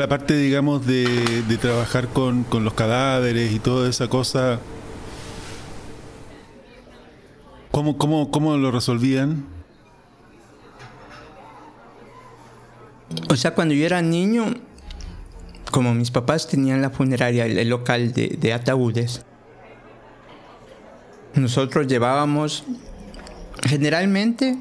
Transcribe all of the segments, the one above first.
La parte, digamos, de, trabajar con, con los cadáveres y toda esa cosa, ¿cómo, cómo, cómo lo resolvían? O sea, cuando yo era niño, como mis papás tenían la funeraria, el local de, de ataúdes, nosotros llevábamos, generalmente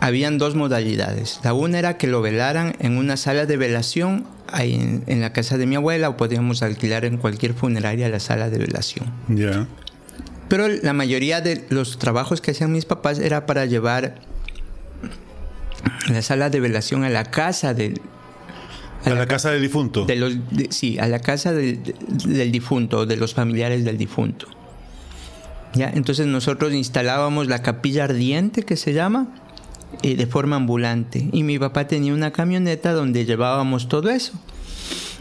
habían dos modalidades. La una era que lo velaran en una sala de velación ahí en, en la casa de mi abuela o podíamos alquilar en cualquier funeraria la sala de velación. Ya. Pero la mayoría de los trabajos que hacían mis papás era para llevar la sala de velación a la casa del... A la casa del difunto. de los, de- sí, a la casa del, del difunto, de los familiares del difunto. ¿Ya? Entonces nosotros instalábamos la capilla ardiente, que se llama, eh, de forma ambulante. Y mi papá tenía una camioneta donde llevábamos todo eso.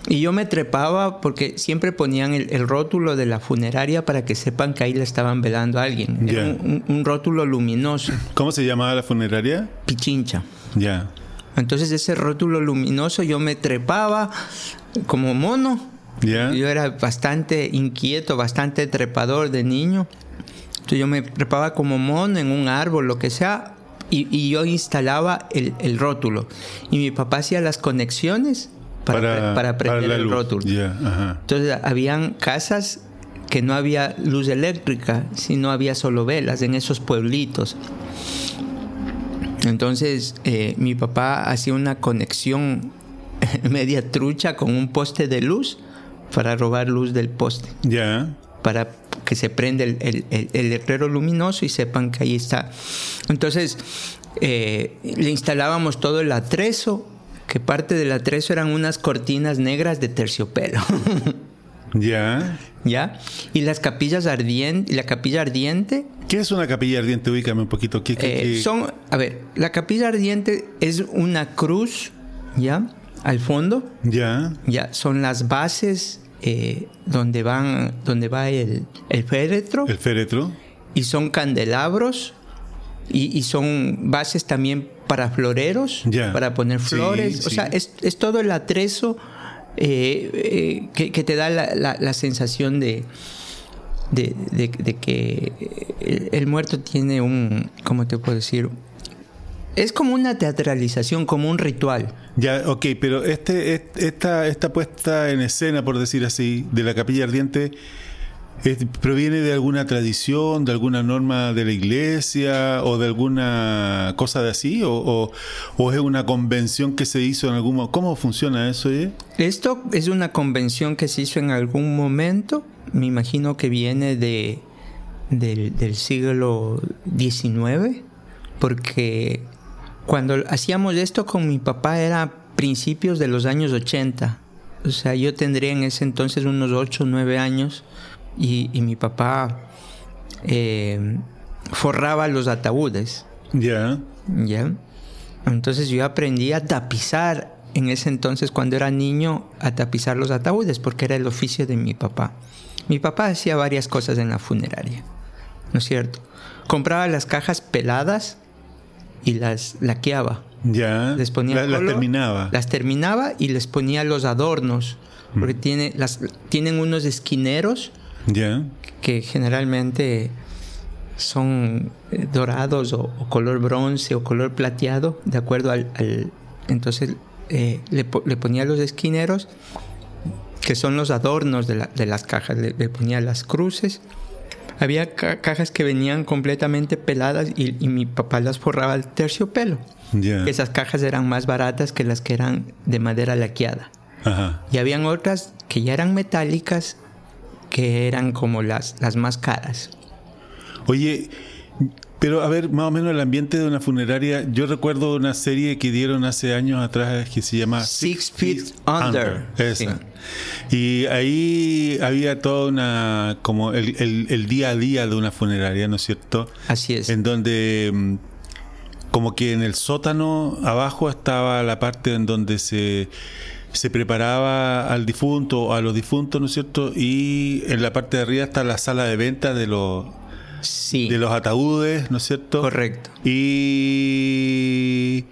Y yo me trepaba porque siempre ponían el, el rótulo de la funeraria para que sepan que ahí le estaban velando a alguien. Era un, un- un rótulo luminoso, ¿Cómo se llamaba la funeraria? pichincha. Ya. Entonces ese rótulo luminoso yo me trepaba como mono. Ya. Yo era bastante inquieto, bastante trepador de niño. Entonces yo me trepaba como mono en un árbol, lo que sea, y, y yo instalaba el, el rótulo. Y mi papá hacía las conexiones para, para, prender el rótulo. Ajá. Entonces habían casas que no había luz eléctrica, sino había solo velas en esos pueblitos. Entonces eh, mi papá hacía una conexión media trucha con un poste de luz para robar luz del poste, Ya. para que se prenda el, el- el- el letrero luminoso y sepan que ahí está. Entonces eh, le instalábamos todo el atrezo, que parte del atrezo eran unas cortinas negras de terciopelo. Ya. ¿Ya? Y las capillas ardientes, la capilla ardiente ¿Qué es una capilla ardiente? Ubícame un poquito. ¿Qué, qué- eh, qué- son, a ver, la capilla ardiente es una cruz, ¿ya? Al fondo, Ya. ya, son las bases eh, donde van, donde va el, el féretro El féretro. y son candelabros y, y son bases también para floreros, Ya. para poner Sí, flores. O sí. sea, es, es todo el atrezo eh, eh, que, que te da la, la- la sensación de, de, de- de que el, el muerto tiene un, ¿cómo te puedo decir? Es como una teatralización, como un ritual. Ya, ok, pero este, est- esta, esta puesta en escena, por decir así, de la capilla ardiente, ¿proviene de alguna tradición, de alguna norma de la iglesia o de alguna cosa de así? ¿O, es una convención que se hizo en algún momento? ¿Cómo funciona eso? eh? Esto es una convención que se hizo en algún momento, me imagino que viene de, del, del siglo XIX, porque cuando hacíamos esto con mi papá era principios de los años 80. O sea, yo tendría en ese entonces unos 8 o 9 años y, y mi papá eh, forraba los ataúdes. Ya, ¿Ya? Entonces yo aprendí a tapizar en ese entonces cuando era niño a tapizar los ataúdes porque era el oficio de mi papá. Mi papá hacía varias cosas en la funeraria, ¿no es cierto? Compraba las cajas peladas y las laqueaba. ya. Les ponía La- las terminaba. Las terminaba y les ponía los adornos. Porque tiene, las, tienen unos esquineros Que generalmente son eh, dorados o, o color bronce o color plateado, de acuerdo al... al- entonces eh, le, le ponía los esquineros, que son los adornos de, la- de las cajas, le, le ponía las cruces. Había ca- cajas que venían completamente peladas y, y mi papá las forraba al terciopelo. Esas cajas eran más baratas que las que eran de madera laqueada. Ajá. Y habían otras que ya eran metálicas, que eran como las, las más caras. Oye, pero a ver, más o menos el ambiente de una funeraria. Yo recuerdo una serie que dieron hace años atrás que se llama Six Feet Under. Esa. Y ahí había toda una. como el, el- el día a día de una funeraria, ¿no es cierto? Así es. En donde. mm, como que en el sótano abajo estaba la parte en donde se, se preparaba al difunto o a los difuntos, ¿no es cierto? Y en la parte de arriba está la sala de venta de los, Sí, de los ataúdes, ¿no es cierto? correcto. Y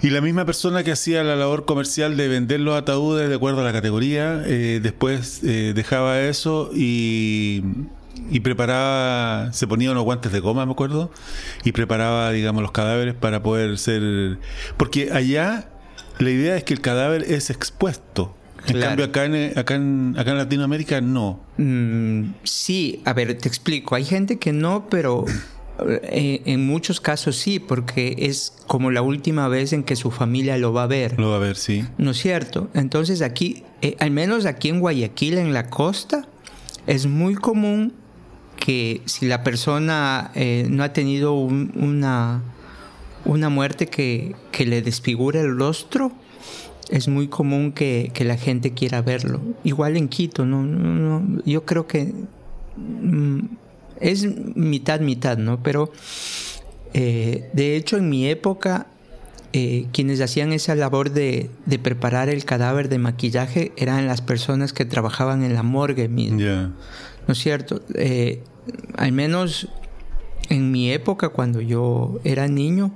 Y la misma persona que hacía la labor comercial de vender los ataúdes de acuerdo a la categoría, eh, después eh, dejaba eso y, y preparaba, se ponía unos guantes de goma, me acuerdo, y preparaba, digamos, los cadáveres para poder ser... Porque allá la idea es que el cadáver es expuesto. En cambio, acá en, acá, en, acá en Latinoamérica no. Mm, sí, a ver, te explico. Hay gente que no, pero eh, en muchos casos sí, porque es como la última vez en que su familia lo va a ver. Lo va a ver, sí. ¿No es cierto? Entonces aquí, eh, al menos aquí en Guayaquil, en la costa, es muy común que si la persona eh, no ha tenido un- una, una muerte que, que le desfigura el rostro, es muy común que, que la gente quiera verlo. Igual en Quito, no, no, no, yo creo que mm, es mitad, mitad, ¿no? Pero eh, de hecho en mi época eh, quienes hacían esa labor de, de preparar el cadáver de maquillaje eran las personas que trabajaban en la morgue mismo. ¿No es cierto? Eh, al menos en mi época, cuando yo era niño,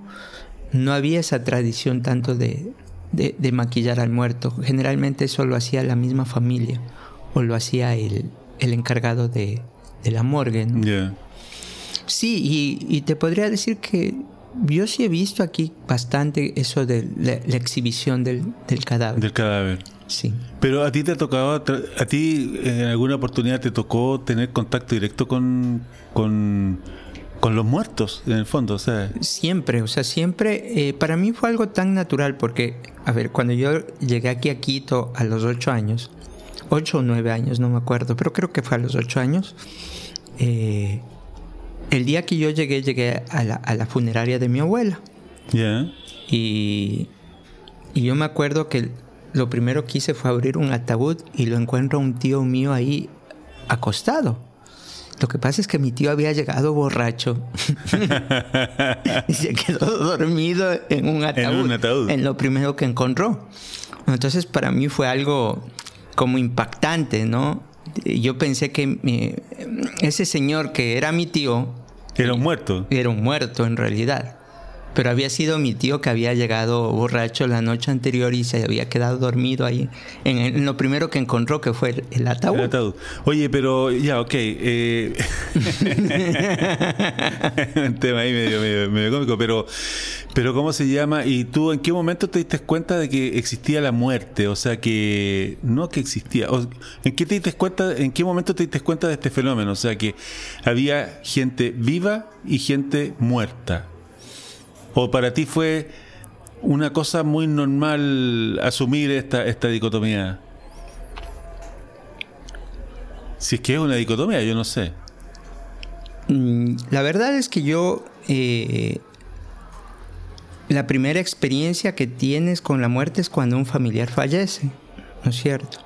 no había esa tradición tanto de, de- de maquillar al muerto. Generalmente eso lo hacía la misma familia o lo hacía el, el encargado de, de la morgue. Sí, y, y te podría decir que yo sí he visto aquí bastante eso de la, la exhibición del, del cadáver. Del cadáver. Sí. Pero a ti te ha tocado, a ti en alguna oportunidad te tocó tener contacto directo con, con, con los muertos, en el fondo, o sea, Siempre, o sea, siempre, eh, para mí fue algo tan natural porque, a ver, cuando yo llegué aquí a Quito a los ocho años, ocho o nueve años, no me acuerdo, pero creo que fue a los ocho años, eh, el día que yo llegué, llegué a la, a la funeraria de mi abuela. Ya, y, y yo me acuerdo que lo primero que hice fue abrir un ataúd y lo encuentro a un tío mío ahí acostado. Lo que pasa es que mi tío había llegado borracho y se quedó dormido en un ataúd. un ataúd. En lo primero que encontró. Entonces para mí fue algo como impactante, ¿no? Yo pensé que ese señor que era mi tío era un muerto. era un muerto en realidad. Pero había sido mi tío que había llegado borracho la noche anterior y se había quedado dormido ahí en, lo primero que encontró que fue el, el ataúd. El ataúd. Oye, pero ya, ok. eh, un tema ahí medio, medio, medio cómico, pero, pero ¿cómo se llama? ¿Y tú en qué momento te diste cuenta de que existía la muerte? O sea, que no que existía. o- ¿En qué te diste cuenta? ¿En qué momento te diste cuenta de este fenómeno? O sea, que había gente viva y gente muerta. ¿O para ti fue una cosa muy normal asumir esta, esta dicotomía? Si es que es una dicotomía, yo no sé. Mm, La verdad es que yo eh, la primera experiencia que tienes con la muerte es cuando un familiar fallece, ¿no es cierto?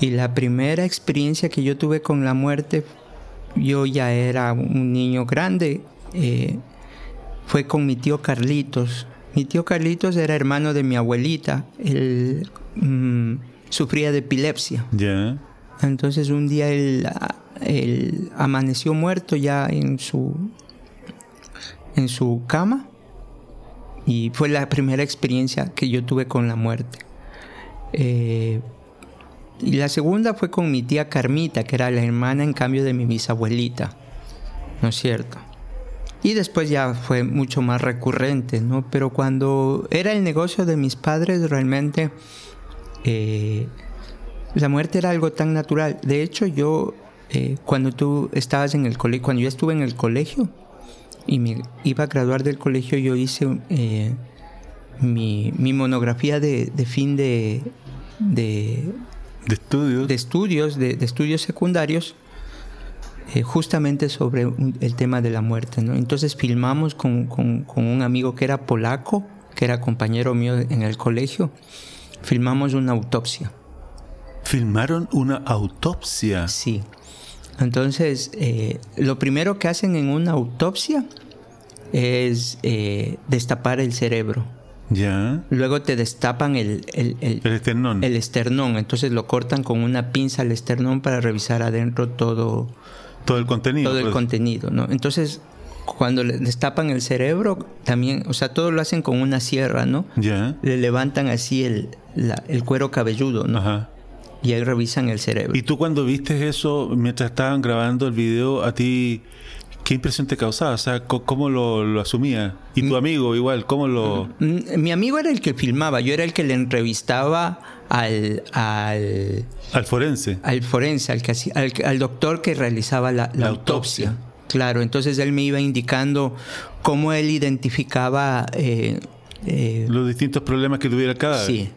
Y la primera experiencia que yo tuve con la muerte, yo ya era un niño grande, eh, fue con mi tío Carlitos. Mi tío Carlitos era hermano de mi abuelita, él mm, sufría de epilepsia. Ya. Entonces un día él, ah, él amaneció muerto ya en su, en su cama y fue la primera experiencia que yo tuve con la muerte. Eh, y la segunda fue con mi tía Carmita, que era la hermana en cambio de mi bisabuelita, ¿no es cierto? Y después ya fue mucho más recurrente, ¿no? Pero cuando era el negocio de mis padres, realmente eh, la muerte era algo tan natural. De hecho, yo, eh, cuando tú estabas en el colegio, cuando yo estuve en el colegio y me iba a graduar del colegio, yo hice eh, mi, mi monografía de, de fin de, de, De estudios. de estudios, de, de estudios secundarios, eh, justamente sobre un- el tema de la muerte. ¿no? Entonces filmamos con, con- con un amigo que era polaco, que era compañero mío en el colegio, filmamos una autopsia. Filmaron una autopsia. Sí. Entonces, eh, lo primero que hacen en una autopsia es eh, destapar el cerebro. Ya. Luego te destapan el, el, el- El esternón. el esternón. Entonces lo cortan con una pinza al esternón para revisar adentro todo, todo el contenido. todo el pues. contenido. ¿no? Entonces, cuando le destapan el cerebro, también, o sea, todo lo hacen con una sierra, ¿no? Ya. Le levantan así el, la- el cuero cabelludo, ¿no? Ajá. Y ahí revisan el cerebro. Y tú cuando viste eso, mientras estaban grabando el video, a ti, ¿qué impresión te causaba? O sea, ¿cómo lo, lo asumía? Y tu amigo igual, ¿cómo lo...? Mm, Mi amigo era el que filmaba, yo era el que le entrevistaba al, al, Al forense. al forense, al, que al, al doctor que realizaba la, la La autopsia. autopsia. Claro, entonces él me iba indicando cómo él identificaba... eh, eh, Los distintos problemas que tuviera cadáver. Sí,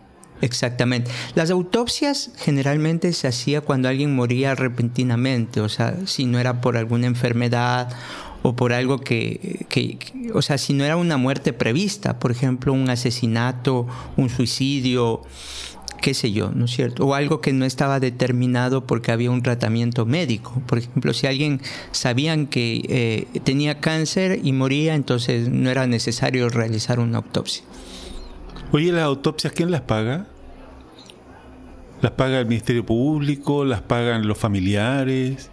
exactamente. Las autopsias generalmente se hacía cuando alguien moría repentinamente, o sea, si no era por alguna enfermedad o por algo que, que- que- o sea, si no era una muerte prevista, por ejemplo, un asesinato, un suicidio, qué sé yo, ¿no es cierto? O algo que no estaba determinado porque había un tratamiento médico. Por ejemplo, si alguien sabían que eh, tenía cáncer y moría, entonces no era necesario realizar una autopsia. Oye, ¿las autopsias quién las paga? ¿Las paga el Ministerio Público? ¿Las pagan los familiares?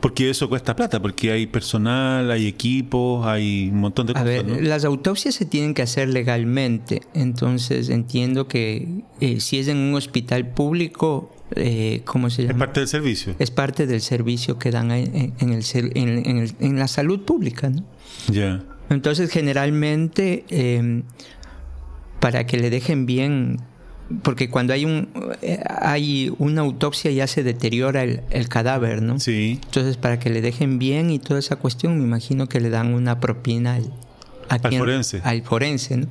Porque eso cuesta plata, porque hay personal, hay equipos, hay un montón de A cosas. ver, ¿no? las autopsias se tienen que hacer legalmente, entonces entiendo que eh, si es en un hospital público, eh, ¿cómo se Es llama? parte del servicio. Es parte del servicio que dan en, en el, en, en el- en la salud pública, ¿no? Ya. Entonces, generalmente, eh, para que le dejen bien, porque cuando hay un eh, hay una autopsia ya se deteriora el, el cadáver, ¿no? Sí. Entonces, para que le dejen bien y toda esa cuestión, me imagino que le dan una propina al, a Al forense. Al forense, ¿no?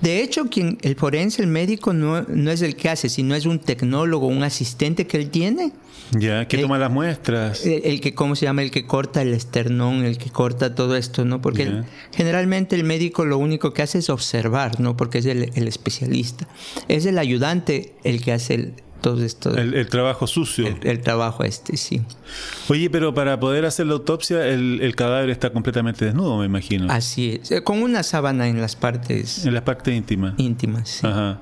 De hecho, quien, el forense, el médico, no, no es el que hace, sino es un tecnólogo, un asistente que él tiene. Ya, que toma las muestras. El, el que, ¿cómo se llama? El que corta el esternón, el que corta todo esto, ¿no? Porque generalmente el médico lo único que hace es observar, ¿no? Porque es el, el especialista. Es el ayudante el que hace el- el trabajo sucio. el trabajo este, sí. Oye, pero para poder hacer la autopsia, el, el cadáver está completamente desnudo, me imagino. Así es. Eh, Con una sábana en las partes En las partes íntimas. íntimas. sí. Ajá.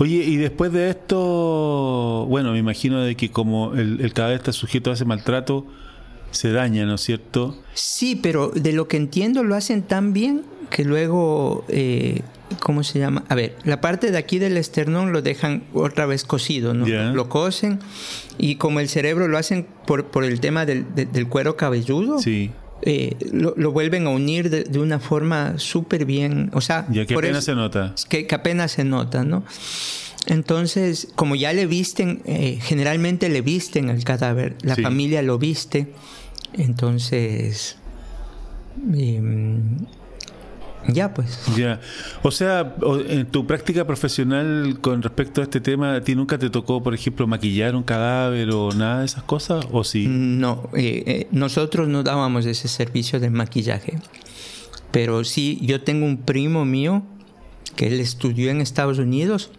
Oye, y después de esto, bueno, me imagino de que como el, el cadáver está sujeto a ese maltrato, se daña, ¿no es cierto? Sí, pero de lo que entiendo lo hacen tan bien que luego, eh, ¿cómo se llama? A ver, la parte de aquí del esternón lo dejan otra vez cocido, ¿no? Lo cocen y como el cerebro lo hacen por, por el tema del, de- del cuero cabelludo, Sí. eh, lo, lo vuelven a unir de, de una forma súper bien, o sea, Ya que por apenas eso- se nota. que, que apenas se nota, ¿no? Entonces, como ya le visten, eh, generalmente le visten al cadáver, la Sí. familia lo viste, entonces, em, ya pues. Ya. O sea, en tu práctica profesional con respecto a este tema, ¿a ti nunca te tocó, por ejemplo, maquillar un cadáver o nada de esas cosas? ¿O sí? No, eh, eh, nosotros no dábamos ese servicio de maquillaje, pero sí, yo tengo un primo mío que él estudió en Estados Unidos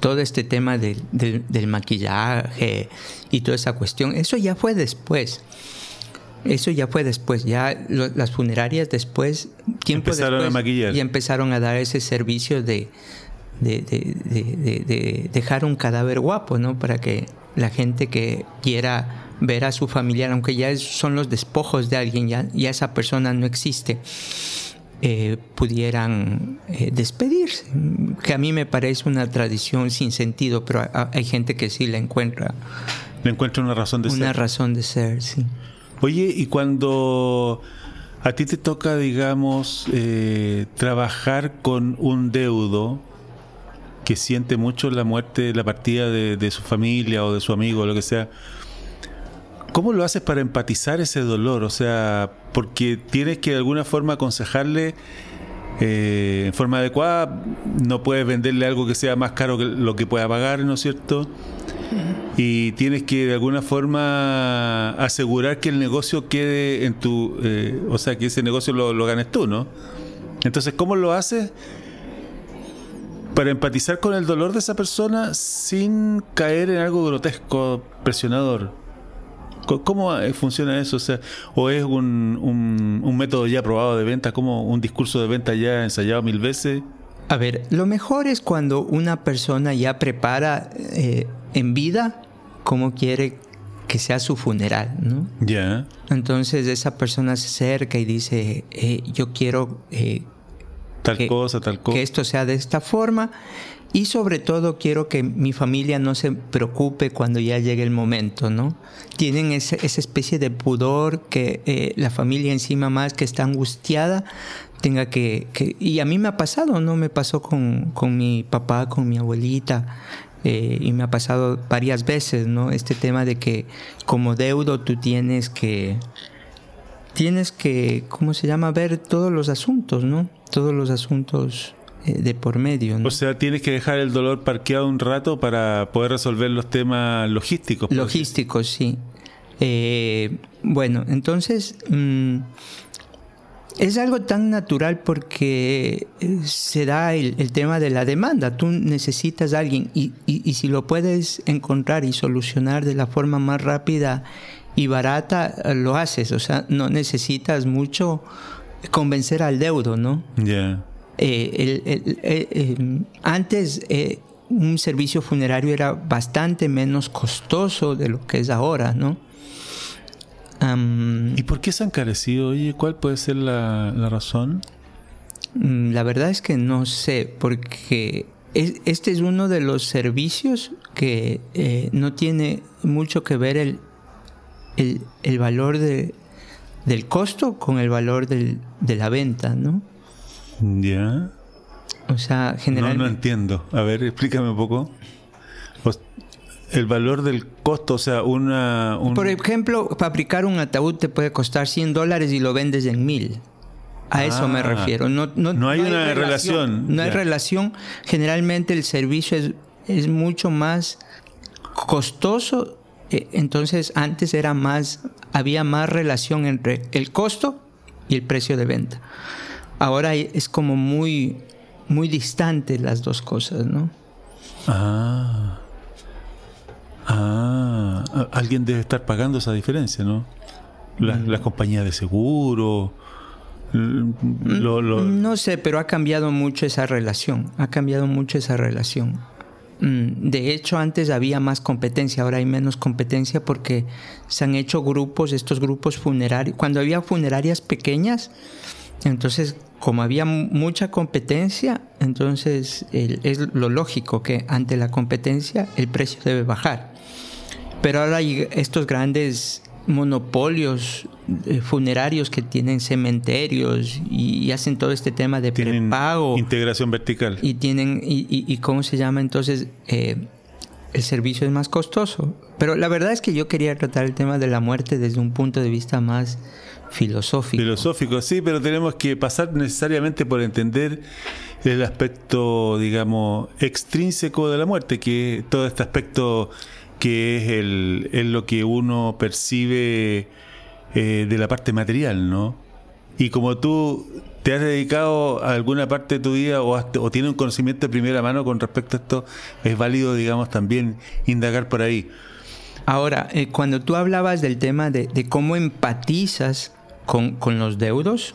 todo este tema del, del- del maquillaje y toda esa cuestión, eso ya fue después. Eso ya fue después, ya lo- las funerarias después, tiempo Empezaron a maquillar. y empezaron a dar ese servicio de, de, de- de- de- de dejar un cadáver guapo, ¿no? Para que la gente que quiera ver a su familiar, aunque ya es- son los despojos de alguien, ya, ya esa persona no existe, eh, pudieran eh, despedirse. Que a mí me parece una tradición sin sentido, pero a- hay gente que sí la encuentra Le encuentro una razón de una ser. razón de ser, sí. Oye, y cuando a ti te toca, digamos, eh, trabajar con un deudo que siente mucho la muerte, la partida de, su familia o de su amigo o lo que sea, ¿cómo lo haces para empatizar ese dolor? O sea, porque tienes que de alguna forma aconsejarle eh, en forma adecuada, no puedes venderle algo que sea más caro que lo que pueda pagar, ¿no es cierto? Y tienes que de alguna forma asegurar que el negocio quede en tu, eh, o sea, que ese negocio lo, ganes tú, ¿no? Entonces, ¿cómo lo haces para empatizar con el dolor de esa persona sin caer en algo grotesco, presionador? ¿Cómo eh, funciona eso? ¿o es un, un, un método ya probado de venta, como un discurso de venta ya ensayado mil veces? A ver, lo mejor es cuando una persona ya prepara eh, en vida cómo quiere que sea su funeral, ¿no? Ya. Entonces esa persona se acerca y dice, eh, yo quiero eh, Tal que- cosa, tal cosa. que esto sea de esta forma y sobre todo quiero que mi familia no se preocupe cuando ya llegue el momento, ¿no? Tienen ese- esa especie de pudor que eh, la familia encima más que está angustiada tenga que, que- Y a mí me ha pasado, ¿no? Me pasó con, con mi papá, con mi abuelita. eh, y me ha pasado varias veces, ¿no? Este tema de que como deudo tú tienes que tienes que, ¿cómo se llama? Ver todos los asuntos, ¿no? Todos los asuntos eh, de por medio, ¿no? O sea, tienes que dejar el dolor parqueado un rato para poder resolver los temas logísticos. decir. Logísticos, sí. Eh, bueno, entonces mm, es algo tan natural porque eh, se da el, el tema de la demanda. Tú necesitas a alguien y, y- y si lo puedes encontrar y solucionar de la forma más rápida y barata, eh, lo haces. O sea, no necesitas mucho convencer al deudo, ¿no? Eh, el- el- eh, antes eh, un servicio funerario era bastante menos costoso de lo que es ahora, ¿no? Am, ¿Y por qué se ha encarecido? Oye, ¿cuál puede ser la, la razón? mm, la verdad es que no sé, porque es- este es uno de los servicios que eh, no tiene mucho que ver el, el, el valor de, del costo con el valor del- de la venta, ¿no? Ya. O sea, No, generalmente... no entiendo. A ver, explícame un poco. El valor del costo, o sea, una... un- Por ejemplo, fabricar un ataúd te puede costar 100 dólares y lo vendes en 1000. A eso me Ah. refiero. No, no, No hay una relación, No hay relación. Generalmente el servicio es, es mucho más costoso. Eh, Entonces antes era más, había más relación entre el costo y el precio de venta. Ahora es como muy, muy distante las dos cosas, ¿no? Ah. Ah. Alguien debe estar pagando esa diferencia, ¿no? La- Mm. Las compañías de seguro. lo- lo- No sé, pero ha cambiado mucho esa relación. Ha cambiado mucho esa relación. Mm, De hecho, antes había más competencia, ahora hay menos competencia porque se han hecho grupos, estos grupos funerarios. Cuando había funerarias pequeñas, entonces, como había mu- mucha competencia, entonces el- es lo lógico que ante la competencia el precio debe bajar. Pero ahora hay estos grandes monopolios eh, funerarios que tienen cementerios y, y hacen todo este tema de tienen prepago integración vertical. y tienen y, y- y cómo se llama entonces Eh, el servicio es más costoso. Pero la verdad es que yo quería tratar el tema de la muerte desde un punto de vista más filosófico. Filosófico, sí, pero tenemos que pasar necesariamente por entender el aspecto, digamos, extrínseco de la muerte, que todo este aspecto que es, el, es lo que uno percibe eh, de la parte material, ¿no? Y como tú te has dedicado a alguna parte de tu vida o, has- o tienes un conocimiento de primera mano con respecto a esto, es válido, digamos, también indagar por ahí. Ahora, eh, cuando tú hablabas del tema de, cómo empatizas con, con los deudos,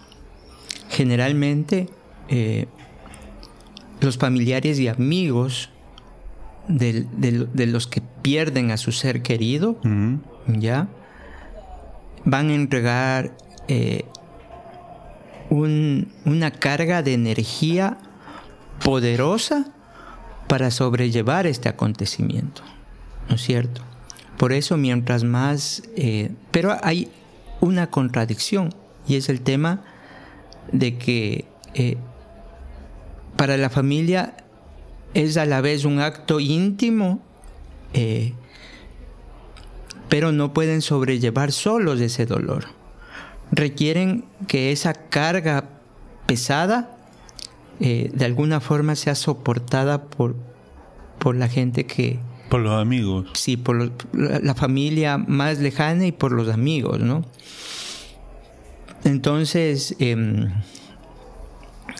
generalmente eh, los familiares y amigos del- de los que pierden a su ser querido. ¿ya? Van a entregar eh, un- una carga de energía poderosa para sobrellevar este acontecimiento, ¿no es cierto? Por eso mientras más... eh, pero hay una contradicción y es el tema de que eh, para la familia es a la vez un acto íntimo, eh, pero no pueden sobrellevar solos ese dolor. Requieren que esa carga pesada eh, de alguna forma sea soportada por, por la gente que, Por los amigos. sí, por la, familia más lejana y por los amigos, ¿no? Entonces, em,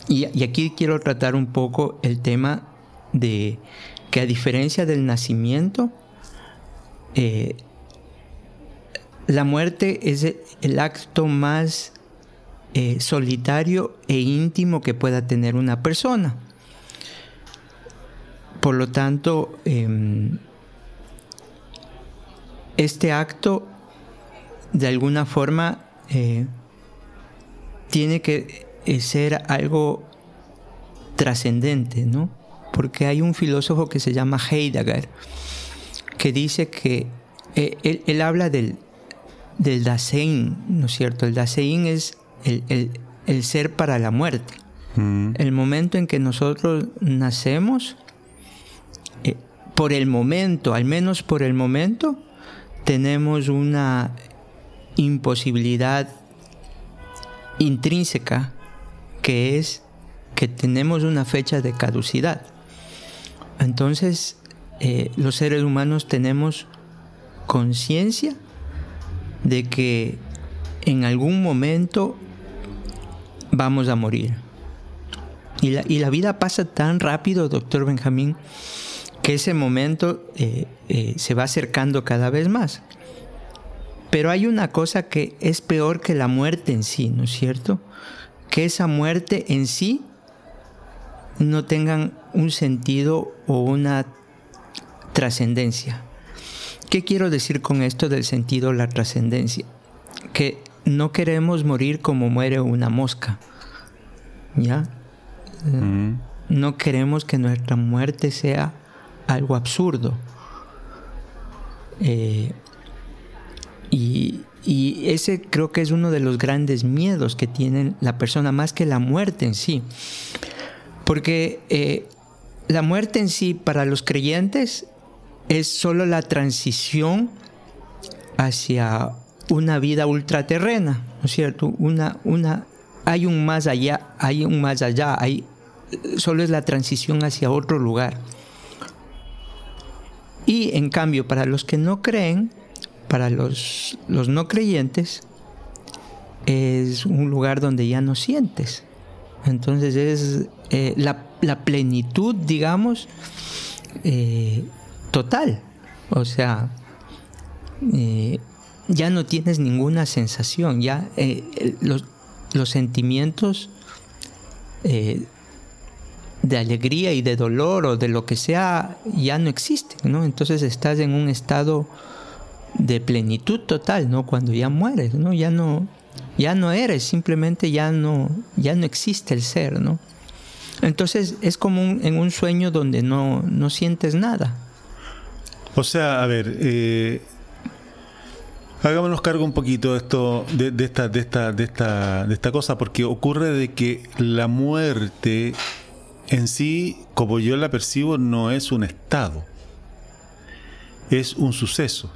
y, y aquí quiero tratar un poco el tema de que a diferencia del nacimiento, eh, la muerte es el acto más eh, solitario e íntimo que pueda tener una persona. Por lo tanto, em, este acto de alguna forma eh, tiene que ser algo trascendente, ¿no? Porque hay un filósofo que se llama Heidegger que dice que eh, él, habla del, del Dasein, ¿no es cierto? El Dasein es el, ser para la muerte. Mm. El momento en que nosotros nacemos, por el momento, al menos por el momento, tenemos una imposibilidad intrínseca que es que tenemos una fecha de caducidad. Entonces, eh, los seres humanos tenemos conciencia de que en algún momento vamos a morir. Y la, y la vida pasa tan rápido, doctor Benjamín, que ese momento eh, eh, se va acercando cada vez más. Pero hay una cosa que es peor que la muerte en sí, ¿no es cierto? Que esa muerte en sí no tengan un sentido o una trascendencia. ¿Qué quiero decir con esto del sentido la trascendencia? Que no queremos morir como muere una mosca. ¿Ya? Mm. No queremos que nuestra muerte sea algo absurdo. Eh, y, ese creo que es uno de los grandes miedos que tiene la persona, más que la muerte en sí. Porque eh, la muerte en sí para los creyentes es solo la transición hacia una vida ultraterrena, ¿no es cierto? Una, una, hay un más allá, hay un más allá, hay, solo es la transición hacia otro lugar. Y en cambio, para los que no creen, para los, los no creyentes, es un lugar donde ya no sientes. Entonces es eh, la, plenitud, digamos, eh, total. O sea, eh, ya no tienes ninguna sensación, ya los, los, sentimientos de alegría y de dolor o de lo que sea ya no existen, ¿no? Entonces estás en un estado de plenitud total, ¿no? Cuando ya mueres, ¿no? Ya no, ya no eres, simplemente ya no, ya no existe el ser, ¿no? Entonces es como en un sueño donde no, no sientes nada. O sea, a ver, eh, hagámonos cargo un poquito de esto, de, de, esta, de esta, de esta, de esta cosa, porque ocurre de que la muerte en sí, como yo la percibo, no es un estado, es un suceso.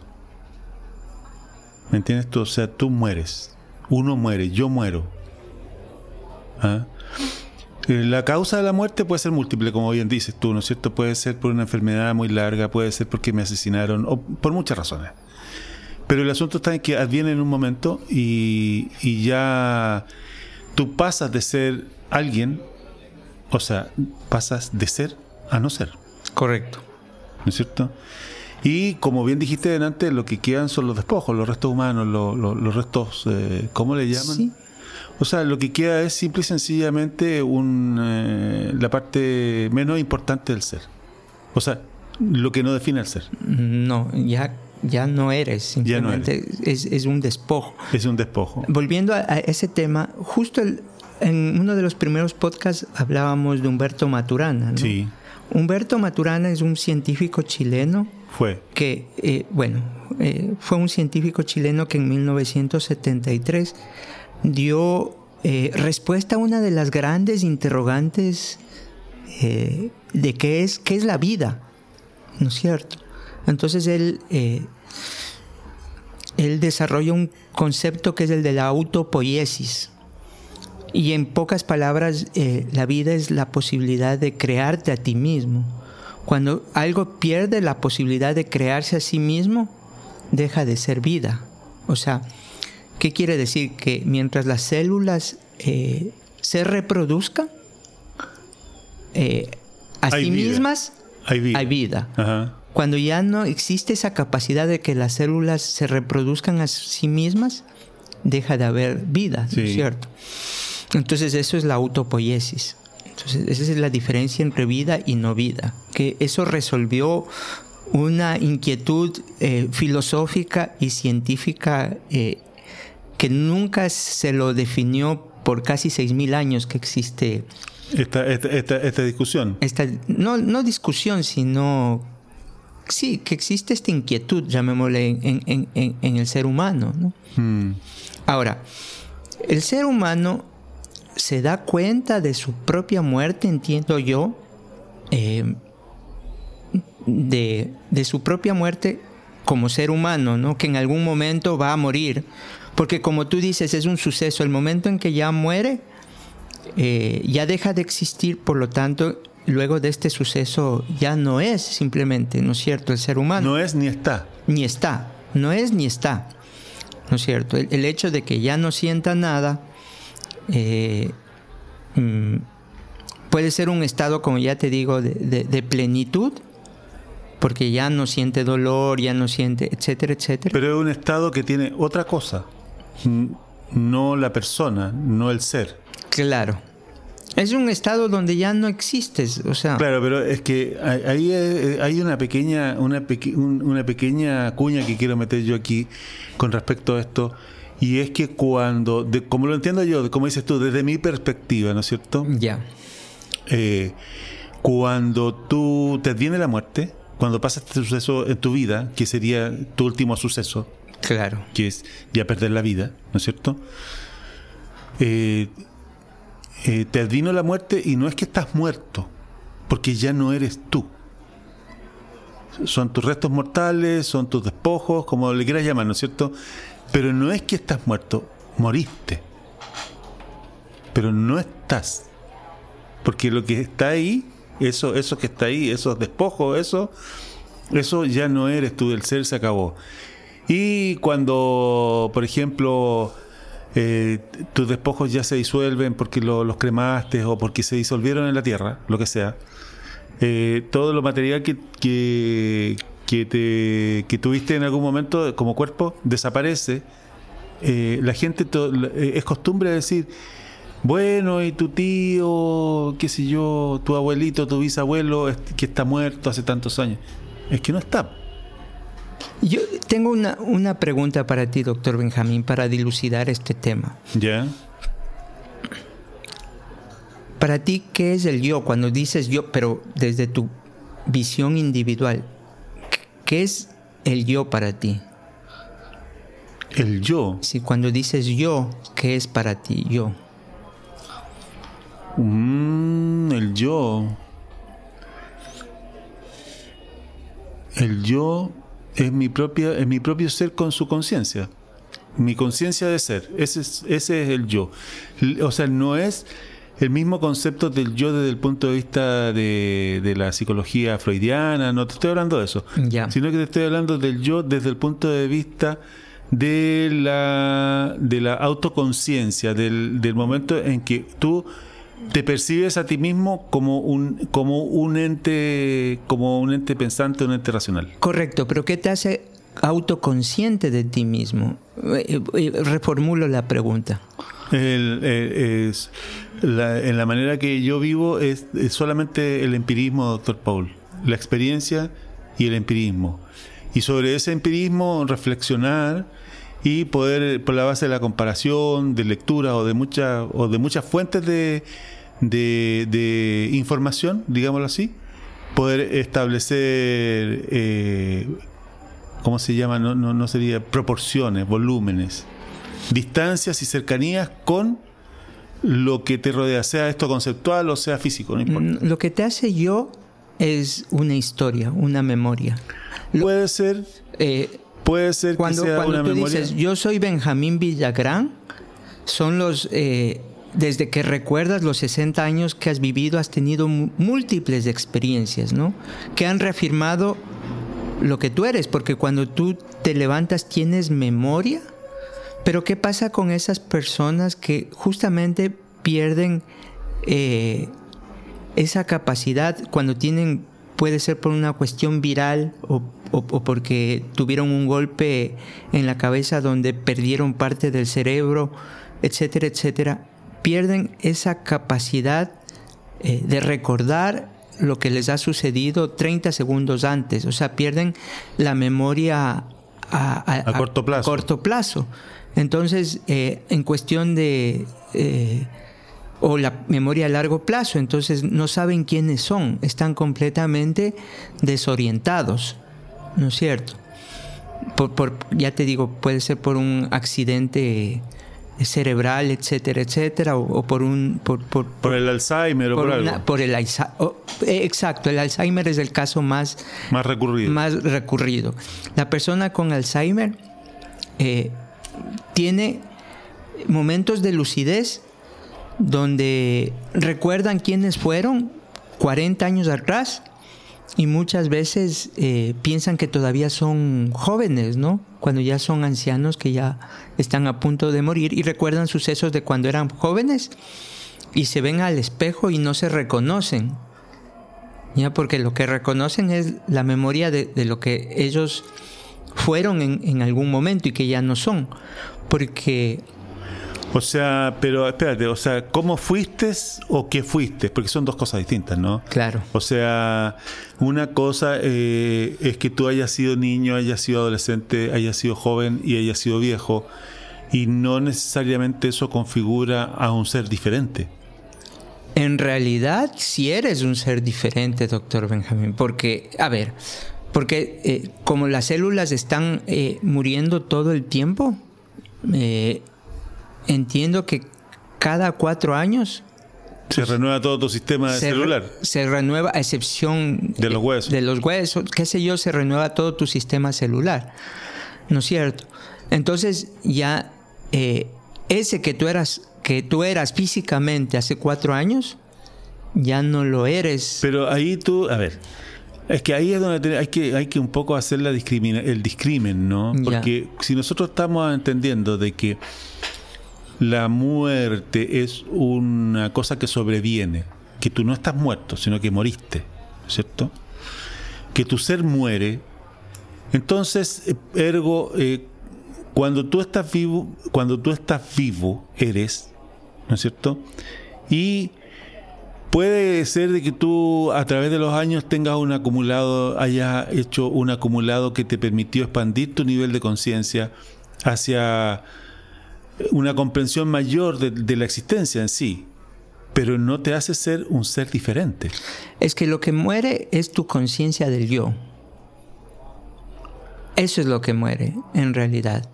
¿Me entiendes tú? O sea, tú mueres, uno muere, yo muero. ¿Ah? Eh, la causa de la muerte puede ser múltiple, como bien dices tú, ¿no es cierto? Puede ser por una enfermedad muy larga, puede ser porque me asesinaron, o por muchas razones. Pero el asunto está en que adviene en un momento y, y ya tú pasas de ser alguien o sea, pasas de ser a no ser. Correcto. ¿No es cierto? Y como bien dijiste delante, lo que quedan son los despojos, los restos humanos, los, restos, eh, ¿cómo le llaman? Sí. O sea, lo que queda es simple y sencillamente un, eh, la parte menos importante del ser. O sea, lo que no define el ser. No, ya, ya no eres, simplemente Es, un despojo. Es un despojo. Volviendo a, a ese tema, justo el, en uno de los primeros podcasts hablábamos de Humberto Maturana. ¿no? Sí. Humberto Maturana es un científico chileno. Fue. Que, eh, bueno, eh, fue un científico chileno que en 1973 dio eh, respuesta a una de las grandes interrogantes de qué es, qué es la vida, ¿no es cierto? Entonces él, él desarrolla un concepto que es el de la autopoiesis. Y en pocas palabras, eh, la vida es la posibilidad de crearte a ti mismo. Cuando algo pierde la posibilidad de crearse a sí mismo, deja de ser vida. O sea, ¿qué quiere decir? Que mientras las células eh, se reproduzcan, eh, a sí mismas hay vida. Cuando ya no existe esa capacidad de que las células se reproduzcan a sí mismas, deja de haber vida, ¿cierto? Entonces eso es la autopoiesis. Entonces esa es la diferencia entre vida y no vida. Que eso resolvió una inquietud eh, filosófica y científica eh, que nunca se lo definió por casi 6.000 años que existe. Esta, esta, esta, discusión. Esta, no, no discusión, sino... Sí, que existe esta inquietud, llamémosle, en, en, en, en el ser humano. ¿no? Hmm. Ahora, el ser humano se da cuenta de su propia muerte, entiendo yo, eh, de, su propia muerte como ser humano, ¿no? que en algún momento va a morir. Porque como tú dices, es un suceso. El momento en que ya muere, eh, ya deja de existir, por lo tanto, luego de este suceso ya no es simplemente, ¿no es cierto?, el ser humano. No es ni está. Ni está. No es ni está. ¿No es cierto? El, hecho de que ya no sienta nada eh, mm, puede ser un estado, como ya te digo, de plenitud porque ya no siente dolor, ya no siente, etcétera, etcétera. Pero es un estado que tiene otra cosa, no la persona, no el ser. Claro. Es un estado donde ya no existes, o sea. Claro, pero es que ahí hay una pequeña, una, una pequeña cuña que quiero meter yo aquí con respecto a esto. Y es que cuando, como lo entiendo yo, como dices tú, desde mi perspectiva, ¿no es cierto? Ya. Eh, cuando tú te viene la muerte, cuando pasa este suceso en tu vida, que sería tu último suceso, claro, que es ya perder la vida, ¿no es cierto? Eh, eh, te advino la muerte y no es que estás muerto, porque ya no eres tú. Son tus restos mortales, son tus despojos, como le quieras llamar, ¿no es cierto? Pero no es que estás muerto, moriste. Pero no estás. Porque lo que está ahí eso, eso que está ahí, esos despojos, eso, eso ya no eres tú, el ser se acabó. Y cuando, por ejemplo, eh, tus despojos ya se disuelven porque los cremaste o porque se disolvieron en la tierra, lo que sea, eh, todo lo material que, que, te, que tuviste en algún momento como cuerpo desaparece. Eh, la gente es costumbre decir bueno, y tu tío, qué sé yo, tu abuelito, tu bisabuelo, que está muerto hace tantos años. Es que no está. Yo tengo una, una pregunta para ti, doctor Benjamín, para dilucidar este tema. Ya. Para ti, ¿qué es el yo? Cuando dices yo, pero desde tu visión individual, ¿qué es el yo para ti? El yo. Sí, cuando dices yo, ¿qué es para ti yo? Mm, el yo. El yo es mi, propia, es mi propio ser con su conciencia. Mi conciencia de ser. Ese es, ese es el yo. O sea, no es el mismo concepto del yo desde el punto de vista de, la psicología freudiana, no te estoy hablando de eso, sino que te estoy hablando del yo desde el punto de vista de la, de la autoconciencia, del, del momento en que tú te percibes a ti mismo como un, como un ente, como un ente pensante, un ente racional. Correcto, pero ¿qué te hace autoconsciente de ti mismo? Eh, eh, reformulo la pregunta. Eh, en la manera que yo vivo es, solamente el empirismo, doctor Paul, la experiencia y el empirismo. Y sobre ese empirismo reflexionar y poder, por la base de la comparación, de lectura o de, muchas o de muchas fuentes de, de, información, digámoslo así, poder establecer, eh, ¿cómo se llama? No, no, no sería proporciones, volúmenes, distancias y cercanías con lo que te rodea, sea esto conceptual o sea físico, no importa. Lo que te hace yo es una historia, una memoria. Puede ser. Eh, puede ser cuando, que sea cuando una tú memoria. dices, yo soy Benjamín Villagrán, son los eh, desde que recuerdas los 60 años que has vivido, has tenido múltiples experiencias, ¿no? Que han reafirmado lo que tú eres, porque cuando tú te levantas tienes memoria, pero ¿qué pasa con esas personas que justamente pierden eh, esa capacidad cuando tienen, puede ser por una cuestión viral o, o porque tuvieron un golpe en la cabeza donde perdieron parte del cerebro, etcétera, etcétera? pierden esa capacidad eh, de recordar lo que les ha sucedido 30 segundos antes, o sea, pierden la memoria a, corto plazo. corto plazo. Entonces, eh, en cuestión de... Eh, o la memoria a largo plazo, entonces no saben quiénes son, están completamente desorientados, ¿no es cierto? Por, ya te digo, puede ser por un accidente cerebral, etcétera, etcétera, o, por un... Por, por, el Alzheimer o por, algo. Por el eh, Exacto, el Alzheimer es el caso más... Más recurrido. Más recurrido. La persona con Alzheimer eh, tiene momentos de lucidez donde recuerdan quiénes fueron 40 años atrás y muchas veces eh, piensan que todavía son jóvenes, ¿no? Cuando ya son ancianos que ya están a punto de morir y recuerdan sucesos de cuando eran jóvenes y se ven al espejo y no se reconocen. Ya, porque lo que reconocen es la memoria de, lo que ellos fueron en, en algún momento y que ya no son. Porque o sea, pero espérate, o sea, ¿cómo fuiste o qué fuiste? Porque son dos cosas distintas, ¿no? Claro. O sea, una cosa eh, es que tú hayas sido niño, hayas sido adolescente, hayas sido joven y hayas sido viejo, y no necesariamente eso configura a un ser diferente. En realidad, si eres un ser diferente, doctor Benjamín, porque, a ver, porque eh, como las células están eh, muriendo todo el tiempo, eh, entiendo que cada cuatro años se renueva todo tu sistema celular. se renueva, a excepción de los huesos. De los huesos, qué sé yo, se renueva todo tu sistema celular. ¿No es cierto? Entonces ya eh, ese que tú eras que tú eras físicamente hace cuatro años ya no lo eres. Pero ahí tú, a ver, es que ahí es donde hay que hay que un poco hacer la discrimina, el discrimen, ¿no? Porque si nosotros estamos entendiendo de que la muerte es una cosa que sobreviene, que tú no estás muerto, sino que moriste, ¿cierto? Que tu ser muere. Entonces, eh, ergo, eh, cuando tú estás vivo, cuando tú estás vivo, eres, ¿no es cierto? Y puede ser de que tú a través de los años tengas un acumulado, hayas hecho un acumulado que te permitió expandir tu nivel de conciencia hacia una comprensión mayor de, la existencia en sí, pero no te hace ser un ser diferente. Es que lo que muere es tu conciencia del yo. Eso es lo que muere, en realidad.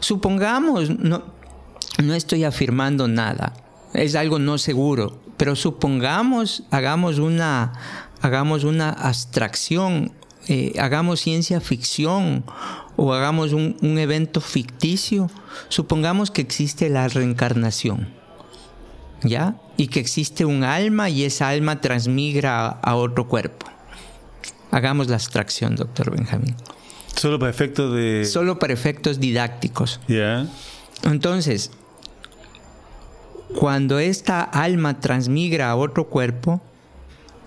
Supongamos, no, no estoy afirmando nada, es algo no seguro, pero supongamos, hagamos una, hagamos una abstracción, eh, hagamos ciencia ficción o hagamos un, evento ficticio, supongamos que existe la reencarnación, ¿ya? Y que existe un alma y esa alma transmigra a, otro cuerpo. Hagamos la abstracción, doctor Benjamín. Solo para efectos de... Solo para efectos didácticos. Ya. Entonces, cuando esta alma transmigra a otro cuerpo,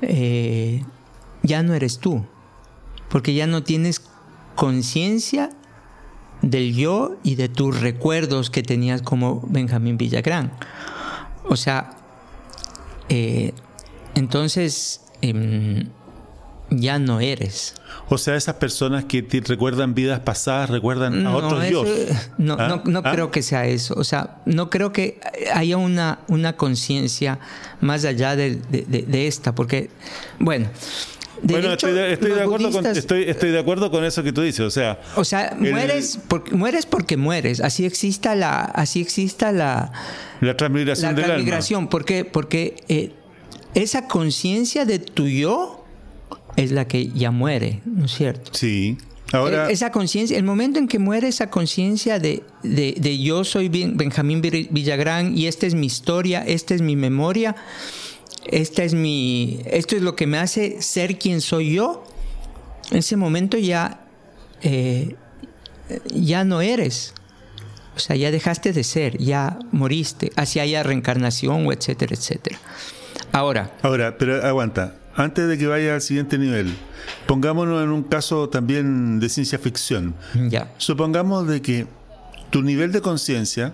eh, ya no eres tú, porque ya no tienes conciencia del yo y de tus recuerdos que tenías como Benjamín Villagrán. O sea, eh, entonces em, ya no eres. O sea, esas personas que te recuerdan vidas pasadas, recuerdan a otros yo. No, no, no ¿Ah? creo que sea eso. O sea, no creo que haya una, una conciencia más allá de, de, esta, porque, bueno, bueno, estoy, de, acuerdo con, estoy, de acuerdo con eso que tú dices. O sea, o sea mueres, porque, mueres porque mueres. Así exista la, así exista la, la transmigración la transmigración. ¿Por qué? Porque eh, esa conciencia de tu yo es la que ya muere, ¿no es cierto? Sí. Ahora, e, esa conciencia, el momento en que muere esa conciencia de, de, de, yo soy Benjamín Villagrán y esta es mi historia, esta es mi memoria, esta es mi, esto es lo que me hace ser quien soy yo, en ese momento ya, eh, ya no eres. O sea, ya dejaste de ser, ya moriste, así haya reencarnación o etcétera, etcétera. Ahora. Ahora, pero aguanta. Antes de que vaya al siguiente nivel, pongámonos en un caso también de ciencia ficción. Ya. Supongamos de que tu nivel de conciencia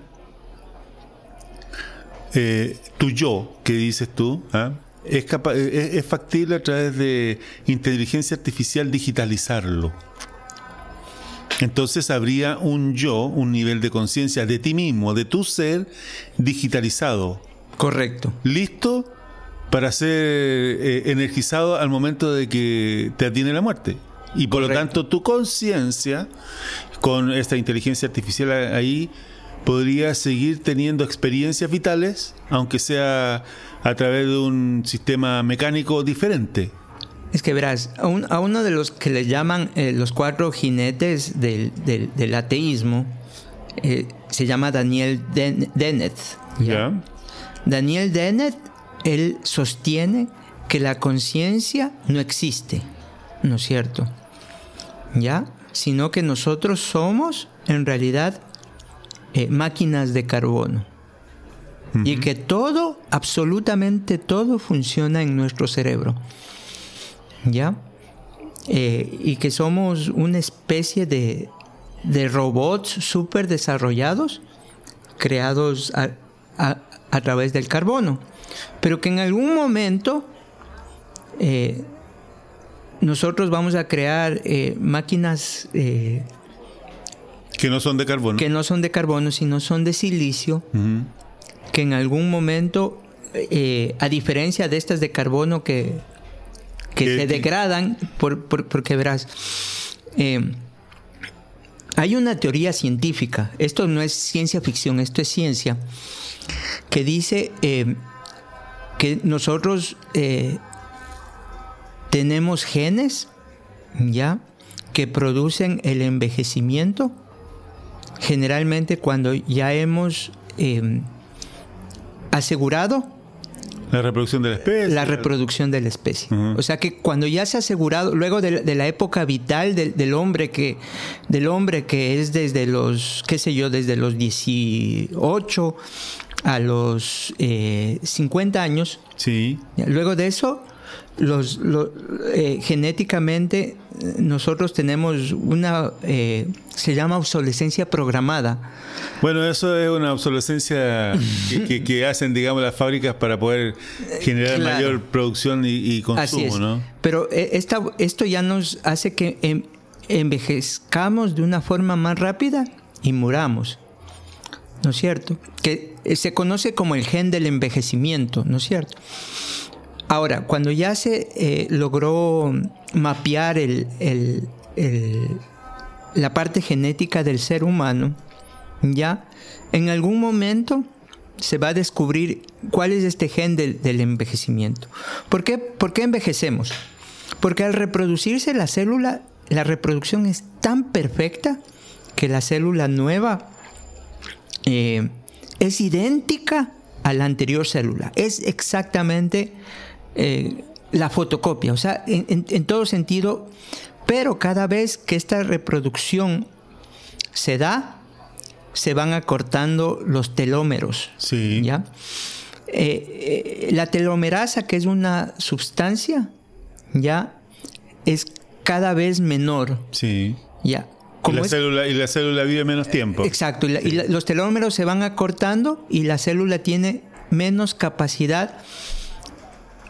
eh, tu yo, que dices tú, ¿ah? es, es, factible a través de inteligencia artificial digitalizarlo. Entonces habría un yo, un nivel de conciencia de ti mismo, de tu ser, digitalizado. Correcto. Listo para ser eh, energizado al momento de que te atiene la muerte. Y por lo tanto tu conciencia, con esta inteligencia artificial ahí, podría seguir teniendo experiencias vitales, aunque sea a través de un sistema mecánico diferente. Es que verás, a, uno de los que le llaman eh, los cuatro jinetes del, ateísmo, eh, se llama Daniel Dennett. Daniel Dennett, él sostiene que la conciencia no existe, ¿no es cierto? ¿Ya? Sino que nosotros somos, en realidad, eh, máquinas de carbono. Y que todo, absolutamente todo, funciona en nuestro cerebro. ¿Ya? Eh, y que somos una especie de, robots súper desarrollados, creados a, través del carbono. Pero que en algún momento eh, nosotros vamos a crear máquinas que no son de carbono. Que no son de carbono, sino son de silicio. Que en algún momento, eh, a diferencia de estas de carbono que, que se degradan, por, porque verás, eh, hay una teoría científica, esto no es ciencia ficción, esto es ciencia, que dice eh, que nosotros tenemos genes, ¿ya? que producen el envejecimiento generalmente cuando ya hemos em, asegurado la reproducción de la especie. La reproducción de la especie. O sea que cuando ya se ha asegurado, luego de, la época vital del, hombre que, del hombre que es desde los, qué sé yo, desde los 18 a los 50 eh, años. Sí. Luego de eso, los, eh, genéticamente nosotros tenemos una eh, se llama obsolescencia programada bueno eso es una obsolescencia que, hacen digamos las fábricas para poder generar mayor producción y, consumo ¿no? pero eh, esta, esto ya nos hace que em, envejezcamos de una forma más rápida y muramos ¿no es cierto? que se conoce como el gen del envejecimiento ¿no es cierto? Ahora, cuando ya se eh, logró mapear la parte genética del ser humano, ya en algún momento se va a descubrir cuál es este gen del, envejecimiento. ¿Por qué, ¿Por qué envejecemos? Porque al reproducirse la célula, la reproducción es tan perfecta que la célula nueva eh, es idéntica a la anterior célula. Es exactamente eh, la fotocopia, o sea, en, todo sentido, pero cada vez que esta reproducción se da, se van acortando los telómeros. Sí. ¿ya? Eh, eh, la telomerasa, que es una sustancia, ya es cada vez menor. Sí. Ya. y, la célula, y la célula vive menos tiempo. Exacto. Y, los telómeros se van acortando y la célula tiene menos capacidad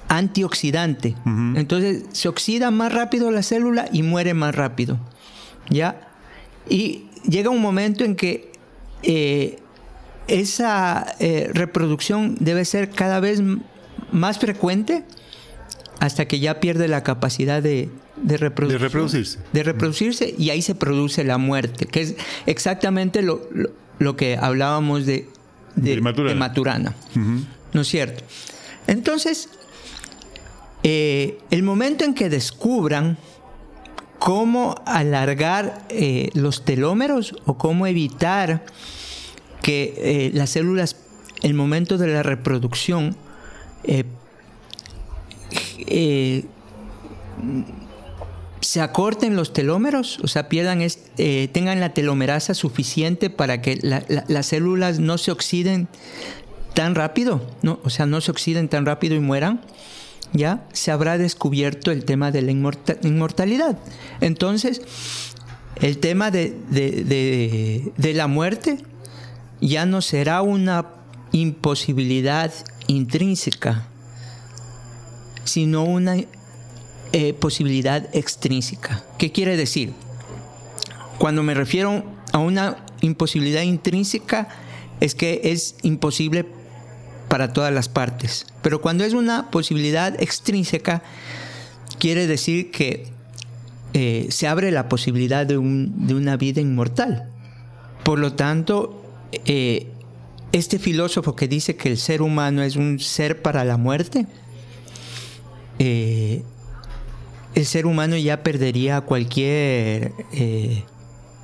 antioxidante. Entonces se oxida más rápido la célula y muere más rápido. ¿Ya? Y llega un momento en que eh, esa eh, reproducción debe ser cada vez más frecuente hasta que ya pierde la capacidad de, reproducirse. De reproducirse y ahí se produce la muerte, que es exactamente lo, lo, que hablábamos de, de, Maturana. ¿No es cierto? Entonces, eh, el momento en que descubran cómo alargar eh, los telómeros o cómo evitar que eh, las células, el momento de la reproducción, se acorten los telómeros, o sea, pierdan tengan la telomerasa suficiente para que las células no se oxiden tan rápido, o sea, no se oxiden tan rápido y mueran ya se habrá descubierto el tema de la inmortalidad. Entonces, el tema de, la muerte ya no será una imposibilidad intrínseca, sino una eh, posibilidad extrínseca. ¿Qué quiere decir? Cuando me refiero a una imposibilidad intrínseca, es que es imposible para todas las partes. Pero cuando es una posibilidad extrínseca, quiere decir que eh, se abre la posibilidad de, una vida inmortal. Por lo tanto, eh, este filósofo que dice que el ser humano es un ser para la muerte, eh, el ser humano ya perdería cualquier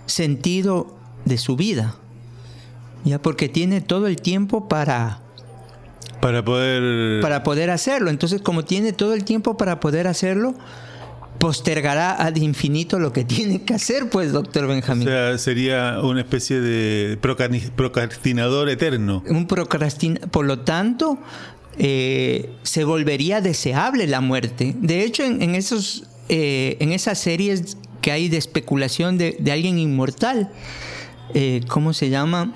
sentido de su vida, ya porque tiene todo el tiempo para para poder para poder hacerlo. Entonces, como tiene todo el tiempo para poder hacerlo, postergará ad infinito lo que tiene que hacer, pues, doctor Benjamín. O sea, sería una especie de procrastinador eterno. Un procrastinador. Por lo tanto, eh, se volvería deseable la muerte. De hecho, en, esos, eh, en esas series que hay de especulación de, alguien inmortal, eh, ¿cómo se llama?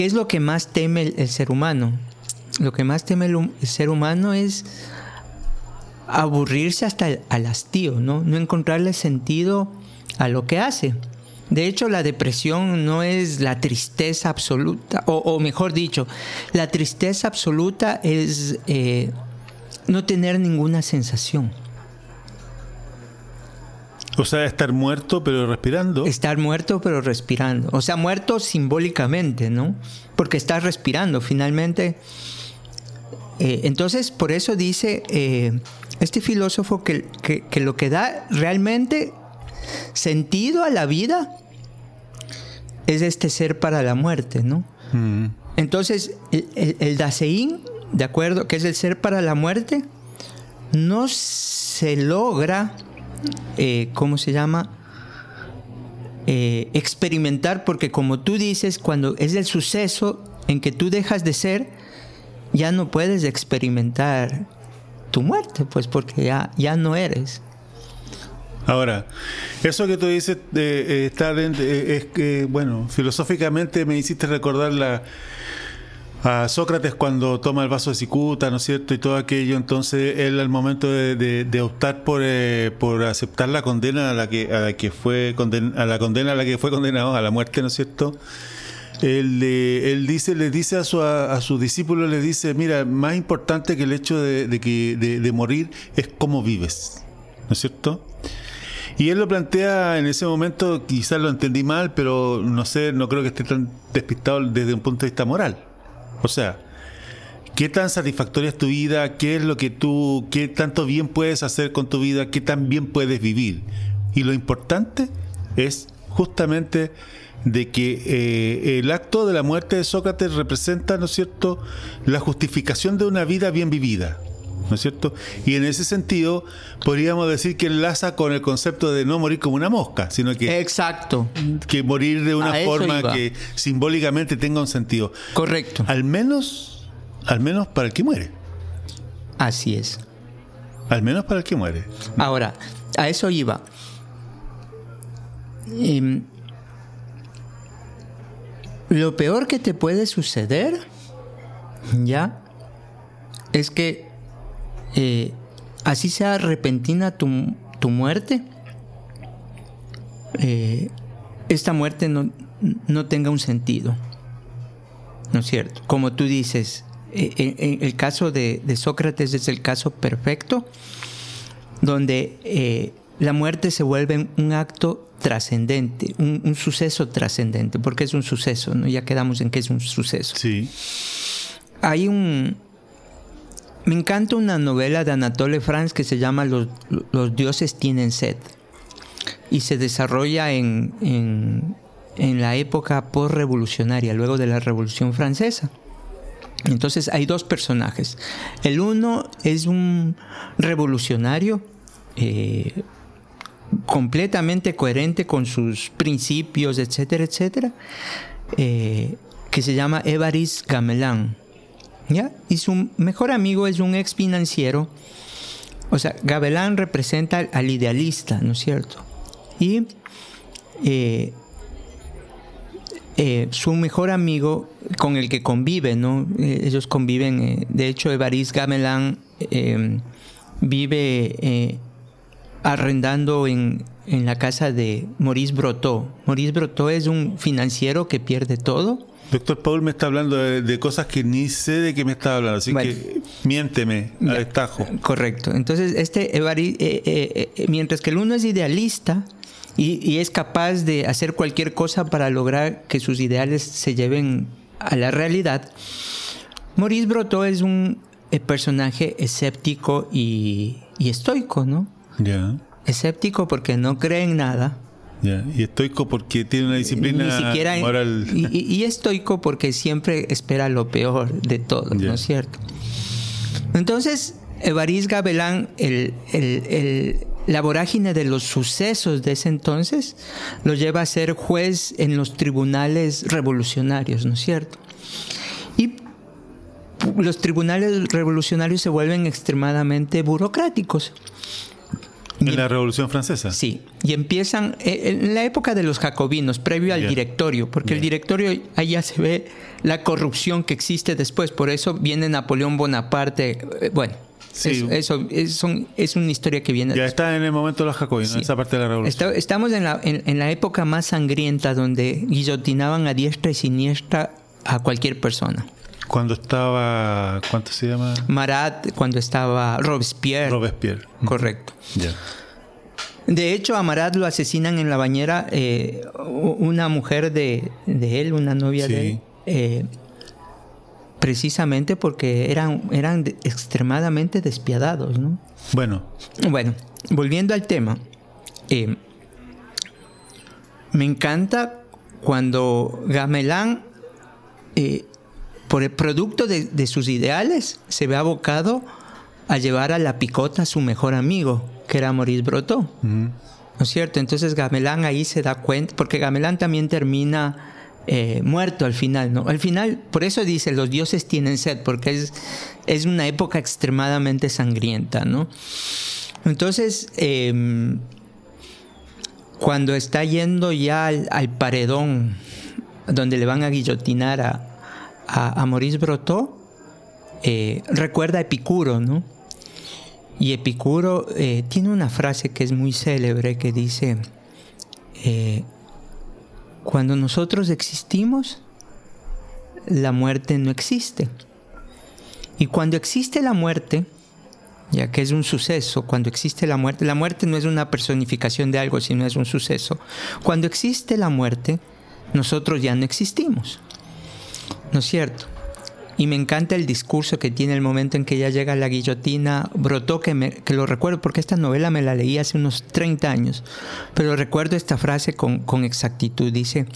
¿Qué es lo que más teme el, ser humano? Lo que más teme el ser humano es aburrirse hasta al hastío, ¿no? No encontrarle sentido a lo que hace. De hecho, la depresión no es la tristeza absoluta, o, mejor dicho, la tristeza absoluta es eh, no tener ninguna sensación. O sea, estar muerto pero respirando. Estar muerto pero respirando. O sea, muerto simbólicamente, ¿no? Porque estás respirando. Finalmente, eh, entonces, por eso dice eh, este filósofo que, lo que da realmente sentido a la vida es este ser para la muerte, ¿no? Mm. Entonces, el, el, Dasein, de acuerdo, que es el ser para la muerte, no se logra, eh, ¿cómo se llama? experimentar, porque como tú dices, cuando es el suceso en que tú dejas de ser, ya no puedes experimentar tu muerte, pues porque ya, ya no eres. Ahora, eso que tú dices de, estar es que, bueno, filosóficamente me hiciste recordar la, a Sócrates cuando toma el vaso de cicuta, ¿no es cierto? Y todo aquello, entonces él al momento de, optar por, eh, por aceptar la condena a la que, a la que fue a la condena a la que fue condenado, a la muerte, ¿no es cierto? Él, él dice, le dice a su, a, sus discípulos, le dice, mira, más importante que el hecho de, que, de, morir es cómo vives, ¿no es cierto? Y él lo plantea en ese momento, quizás lo entendí mal, pero no sé, no creo que esté tan despistado desde un punto de vista moral. O sea, ¿qué tan satisfactoria es tu vida? ¿Qué es lo que tú, qué tanto bien puedes hacer con tu vida? ¿Qué tan bien puedes vivir? Y lo importante es justamente de que eh, el acto de la muerte de Sócrates representa, ¿no es cierto?, la justificación de una vida bien vivida. ¿No es cierto? Y en ese sentido, podríamos decir que enlaza con el concepto de no morir como una mosca, sino que. Exacto. Que morir de una forma que simbólicamente tenga un sentido. Correcto. Al menos, al menos para el que muere. Así es. Al menos para el que muere. Ahora, a eso iba. Em, lo peor que te puede suceder, ya, es que eh, así sea repentina tu, muerte, eh, esta muerte no, no, tenga un sentido. ¿No es cierto? Como tú dices, eh, el caso de, Sócrates es el caso perfecto, donde la muerte se vuelve un acto trascendente, un, suceso trascendente, porque es un suceso, ¿no? Ya quedamos en que es un suceso. Sí. Hay un... Me encanta una novela de Anatole France que se llama Los, dioses tienen sed y se desarrolla en, en, la época postrevolucionaria, luego de la Revolución Francesa. Entonces hay dos personajes. El uno es un revolucionario, eh, completamente coherente con sus principios, etcétera, etcétera, eh, que se llama Evaris Gamelán. Y su mejor amigo es un ex financiero. O sea, Gamelán representa al idealista, ¿no es cierto? Y eh, eh, su mejor amigo con el que convive, ¿no? Eh, ellos conviven, eh, de hecho, Evaris Gamelán vive arrendando en, en, la casa de Maurice Brotó. Maurice Brotó es un financiero que pierde todo. Doctor Paul me está hablando de, cosas que ni sé de qué me está hablando, así que miénteme a destajo. Correcto. Entonces, este Evaris, mientras que el uno es idealista, y, es capaz de hacer cualquier cosa para lograr que sus ideales se lleven a la realidad. Maurice Brotó es un eh, personaje escéptico y, estoico, ¿no? Ya. Escéptico porque no cree en nada. Y estoico porque tiene una disciplina moral. Y, estoico porque siempre espera lo peor de todo, ¿no es cierto? Entonces, Evaris Gabelán, el, el, la vorágine de los sucesos de ese entonces lo lleva a ser juez en los tribunales revolucionarios, ¿no es cierto? Y los tribunales revolucionarios se vuelven extremadamente burocráticos. En la Revolución Francesa. Sí, y empiezan eh, en la época de los jacobinos, previo al directorio, porque el directorio allá se ve la corrupción que existe después, por eso viene Napoleón Bonaparte, eh, bueno, Sí. eso, es, una historia que viene. Ya está en el momento de los jacobinos, esa parte de la revolución. estamos en la, en, la época más sangrienta donde guillotinaban a diestra y siniestra a cualquier persona. Cuando estaba, ¿cuánto se llama? Marat, cuando estaba Robespierre. Robespierre. Correcto. De hecho, a Marat lo asesinan en la bañera eh, una mujer de, él, una novia de él. Eh, precisamente porque eran, eran extremadamente despiadados, ¿no? Bueno. Bueno, volviendo al tema, eh, me encanta cuando Gamelán, eh, por el producto de, sus ideales, se ve abocado a llevar a la picota a su mejor amigo, que era Maurice Brotó. ¿No es cierto? Entonces Gamelán ahí se da cuenta, porque Gamelán también termina eh, muerto al final, ¿no? Al final, por eso dice, los dioses tienen sed, porque es, es una época extremadamente sangrienta, ¿no? Entonces, em, cuando está yendo ya al, paredón, donde le van a guillotinar a, a, Maurice Brotó, eh, recuerda a Epicuro, ¿no? Y Epicuro eh, tiene una frase que es muy célebre que dice, cuando nosotros existimos, la muerte no existe. Y cuando existe la muerte, ya que es un suceso, cuando existe la muerte, la muerte no es una personificación de algo, sino es un suceso. Cuando existe la muerte, nosotros ya no existimos. ¿No es cierto? Y me encanta el discurso que tiene el momento en que ella llega la guillotina. Brotó, que, me, que lo recuerdo porque esta novela me la leí hace unos 30 años, pero recuerdo esta frase con, con exactitud. Dice,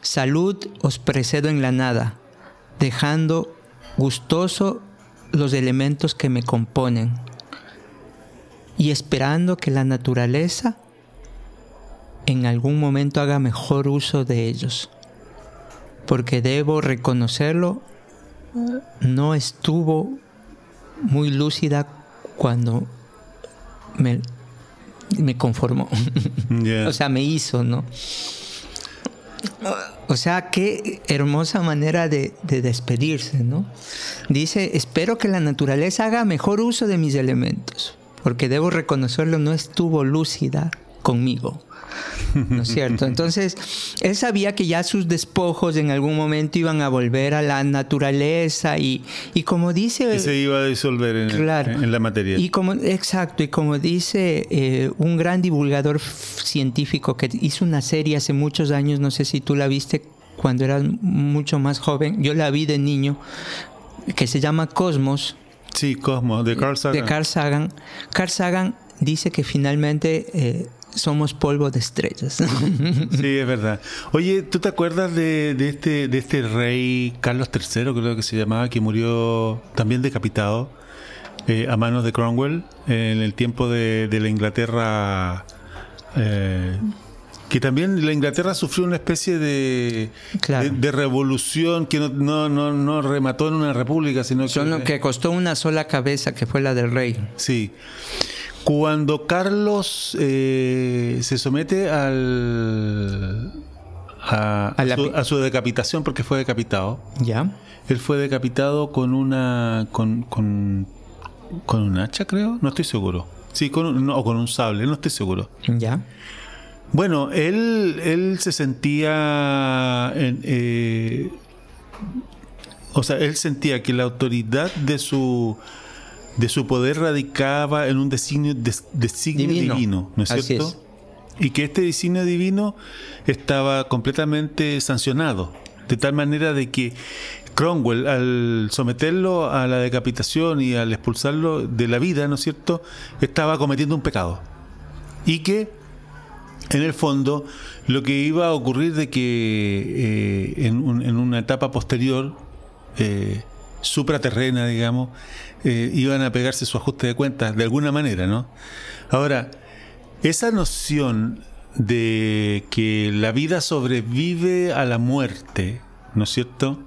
salud os precedo en la nada, dejando gustoso los elementos que me componen y esperando que la naturaleza en algún momento haga mejor uso de ellos, porque debo reconocerlo no estuvo muy lúcida cuando me, me conformó. o sea, me hizo, ¿no? O sea, qué hermosa manera de, de, despedirse, ¿no? Dice, espero que la naturaleza haga mejor uso de mis elementos, porque debo reconocerlo, no estuvo lúcida conmigo. ¿No es cierto? Entonces, él sabía que ya sus despojos en algún momento iban a volver a la naturaleza y, y como dice... Y se iba a disolver en, la materia. Y como, exacto, y como dice eh, un gran divulgador científico que hizo una serie hace muchos años, no sé si tú la viste cuando eras mucho más joven, yo la vi de niño, que se llama Cosmos. Sí, Cosmos, de Carl Sagan. De Carl Sagan. Carl Sagan dice que finalmente eh, somos polvo de estrellas. Sí, es verdad. Oye, ¿tú te acuerdas de, este, de este rey Carlos III, creo que se llamaba, que murió también decapitado eh, a manos de Cromwell en el tiempo de, la Inglaterra? Eh, que también la Inglaterra sufrió una especie de, de, revolución que no, no, no, remató en una república, sino que, que costó una sola cabeza, que fue la del rey. Sí. Cuando Carlos eh, se somete al, a, A su, pi- a su decapitación porque fue decapitado. ¿Ya? Él fue decapitado con una. con, con, con un hacha, creo. No estoy seguro. Sí, con un, no, o con un sable, no estoy seguro. ¿Ya? Bueno, él, él se sentía. en, eh, o sea, él sentía que la autoridad de su de su poder radicaba en un designio, des- designio divino. Divino. ¿no es Así cierto? es. Y que este designio divino estaba completamente sancionado, de tal manera de que Cromwell, al someterlo a la decapitación y al expulsarlo de la vida, ¿no es cierto?, estaba cometiendo un pecado. Y que en el fondo lo que iba a ocurrir de que eh, en, un- en una etapa posterior eh, supraterrena digamos eh, iban a pegarse su ajuste de cuentas de alguna manera no ahora esa noción de que la vida sobrevive a la muerte no es cierto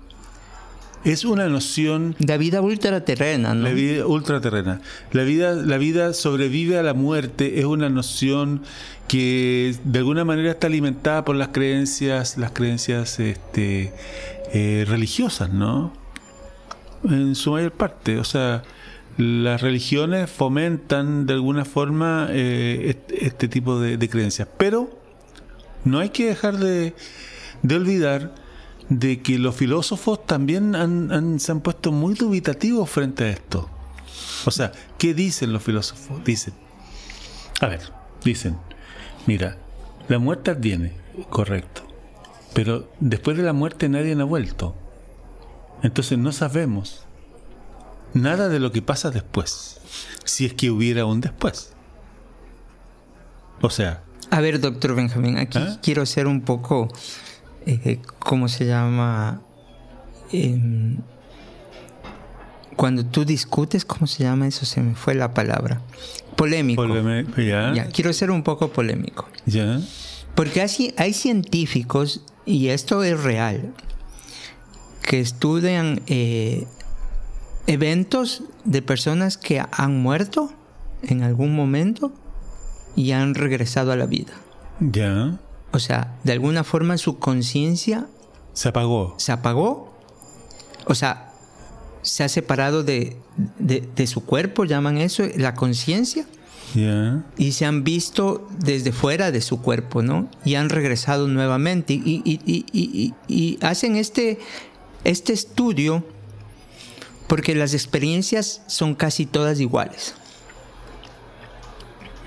es una noción La vida ultraterrena, ¿no? la vida ultraterrena. La vida, la vida sobrevive a la muerte es una noción que de alguna manera está alimentada por las creencias, las creencias este, eh, religiosas, ¿no? En su mayor parte. O sea, las religiones fomentan de alguna forma eh, este, tipo de, creencias. Pero no hay que dejar de, de olvidar de que los filósofos también han- han- se han puesto muy dubitativos frente a esto. O sea, ¿qué dicen los filósofos? Dicen, a ver, dicen, mira, la muerte adviene, correcto, pero después de la muerte nadie ha vuelto. Entonces no sabemos nada de lo que pasa después, si es que hubiera un después. O sea, A ver, doctor Benjamín, aquí ¿Ah? quiero ser un poco, eh, ¿cómo se llama? Em, cuando tú discutes, ¿cómo se llama eso? Se me fue la palabra. Polémico. poleme- ya, Ya, quiero ser un poco polémico. ya, Porque hay, hay científicos, y esto es real, que estudian eh, eventos de personas que han muerto en algún momento y han regresado a la vida. ya, O sea, de alguna forma su conciencia se apagó. se apagó. O sea, se ha separado de, de- de su cuerpo, llaman eso, la conciencia. Ya, y se han visto desde fuera de su cuerpo, ¿no? Y han regresado nuevamente y, y- y- y- y- y hacen este, este estudio porque las experiencias son casi todas iguales.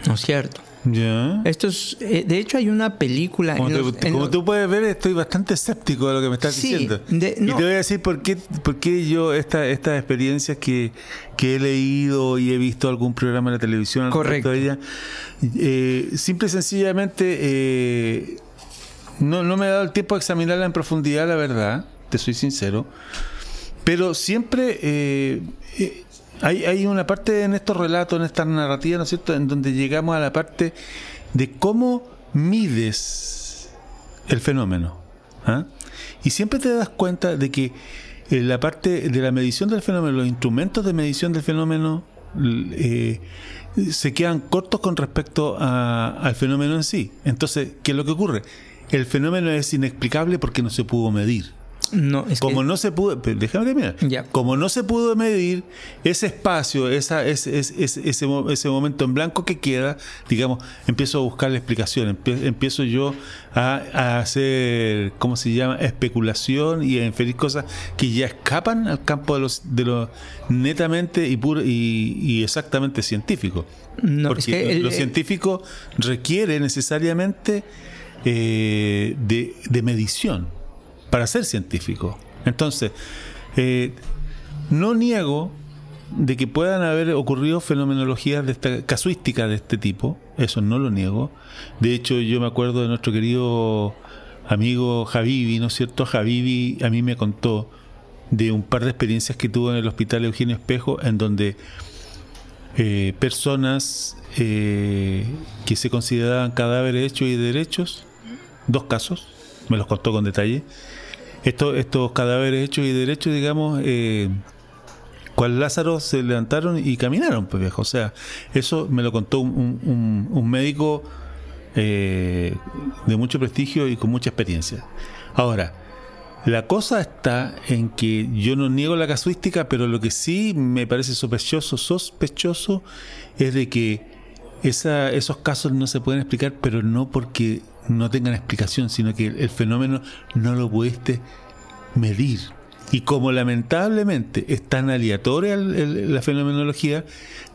¿No es cierto? ya. Esto es, eh, de hecho hay una película... Como, en te- los- en como los- tú puedes ver, estoy bastante escéptico de lo que me estás Sí, diciendo. de- Y te voy a decir por qué, por qué yo esta, estas experiencias que, que he leído y he visto algún programa de la televisión Correcto. de ella, eh, simple y sencillamente eh, no, no me he dado el tiempo de examinarla en profundidad, la verdad, te soy sincero. Pero siempre eh, eh, hay, una parte en estos relatos, en esta narrativa, ¿no es cierto?, en donde llegamos a la parte de cómo mides el fenómeno. ¿ah? Y siempre te das cuenta de que en la parte de la medición del fenómeno, los instrumentos de medición del fenómeno eh, se quedan cortos con respecto al fenómeno en sí. Entonces, ¿qué es lo que ocurre? El fenómeno es inexplicable porque no se pudo medir. No, es Como que- no se pudo, déjame terminar. Como no se pudo medir ese espacio, esa, ese, ese, ese- ese mo- ese momento en blanco que queda, digamos, empiezo a buscar la explicación, empie- empiezo yo a, a hacer, ¿cómo se llama? Especulación y a inferir cosas que ya escapan al campo de los, de lo netamente y puro y, y exactamente científico. No, Porque es que el- lo científico requiere necesariamente eh, de, de medición para ser científico. Entonces, eh, no niego de que puedan haber ocurrido fenomenologías de esta casuística de este tipo, eso no lo niego. De hecho, yo me acuerdo de nuestro querido amigo Javivi, ¿no es cierto? Javivi a mí me contó de un par de experiencias que tuvo en el hospital Eugenio Espejo, en donde eh, personas eh, que se consideraban cadáveres hechos y derechos, dos casos, me los contó con detalle, estos, estos cadáveres hechos y derechos, digamos, eh, cual Lázaro se levantaron y caminaron, pues viejo. O sea, eso me lo contó un médico eh, de mucho prestigio y con mucha experiencia. Ahora, la cosa está en que yo no niego la casuística, pero lo que sí me parece sospechoso, sospechoso es de que esa, esos casos no se pueden explicar, pero no porque no tengan explicación, sino que el fenómeno no lo pudiste medir. Y como lamentablemente es tan aleatoria la fenomenología,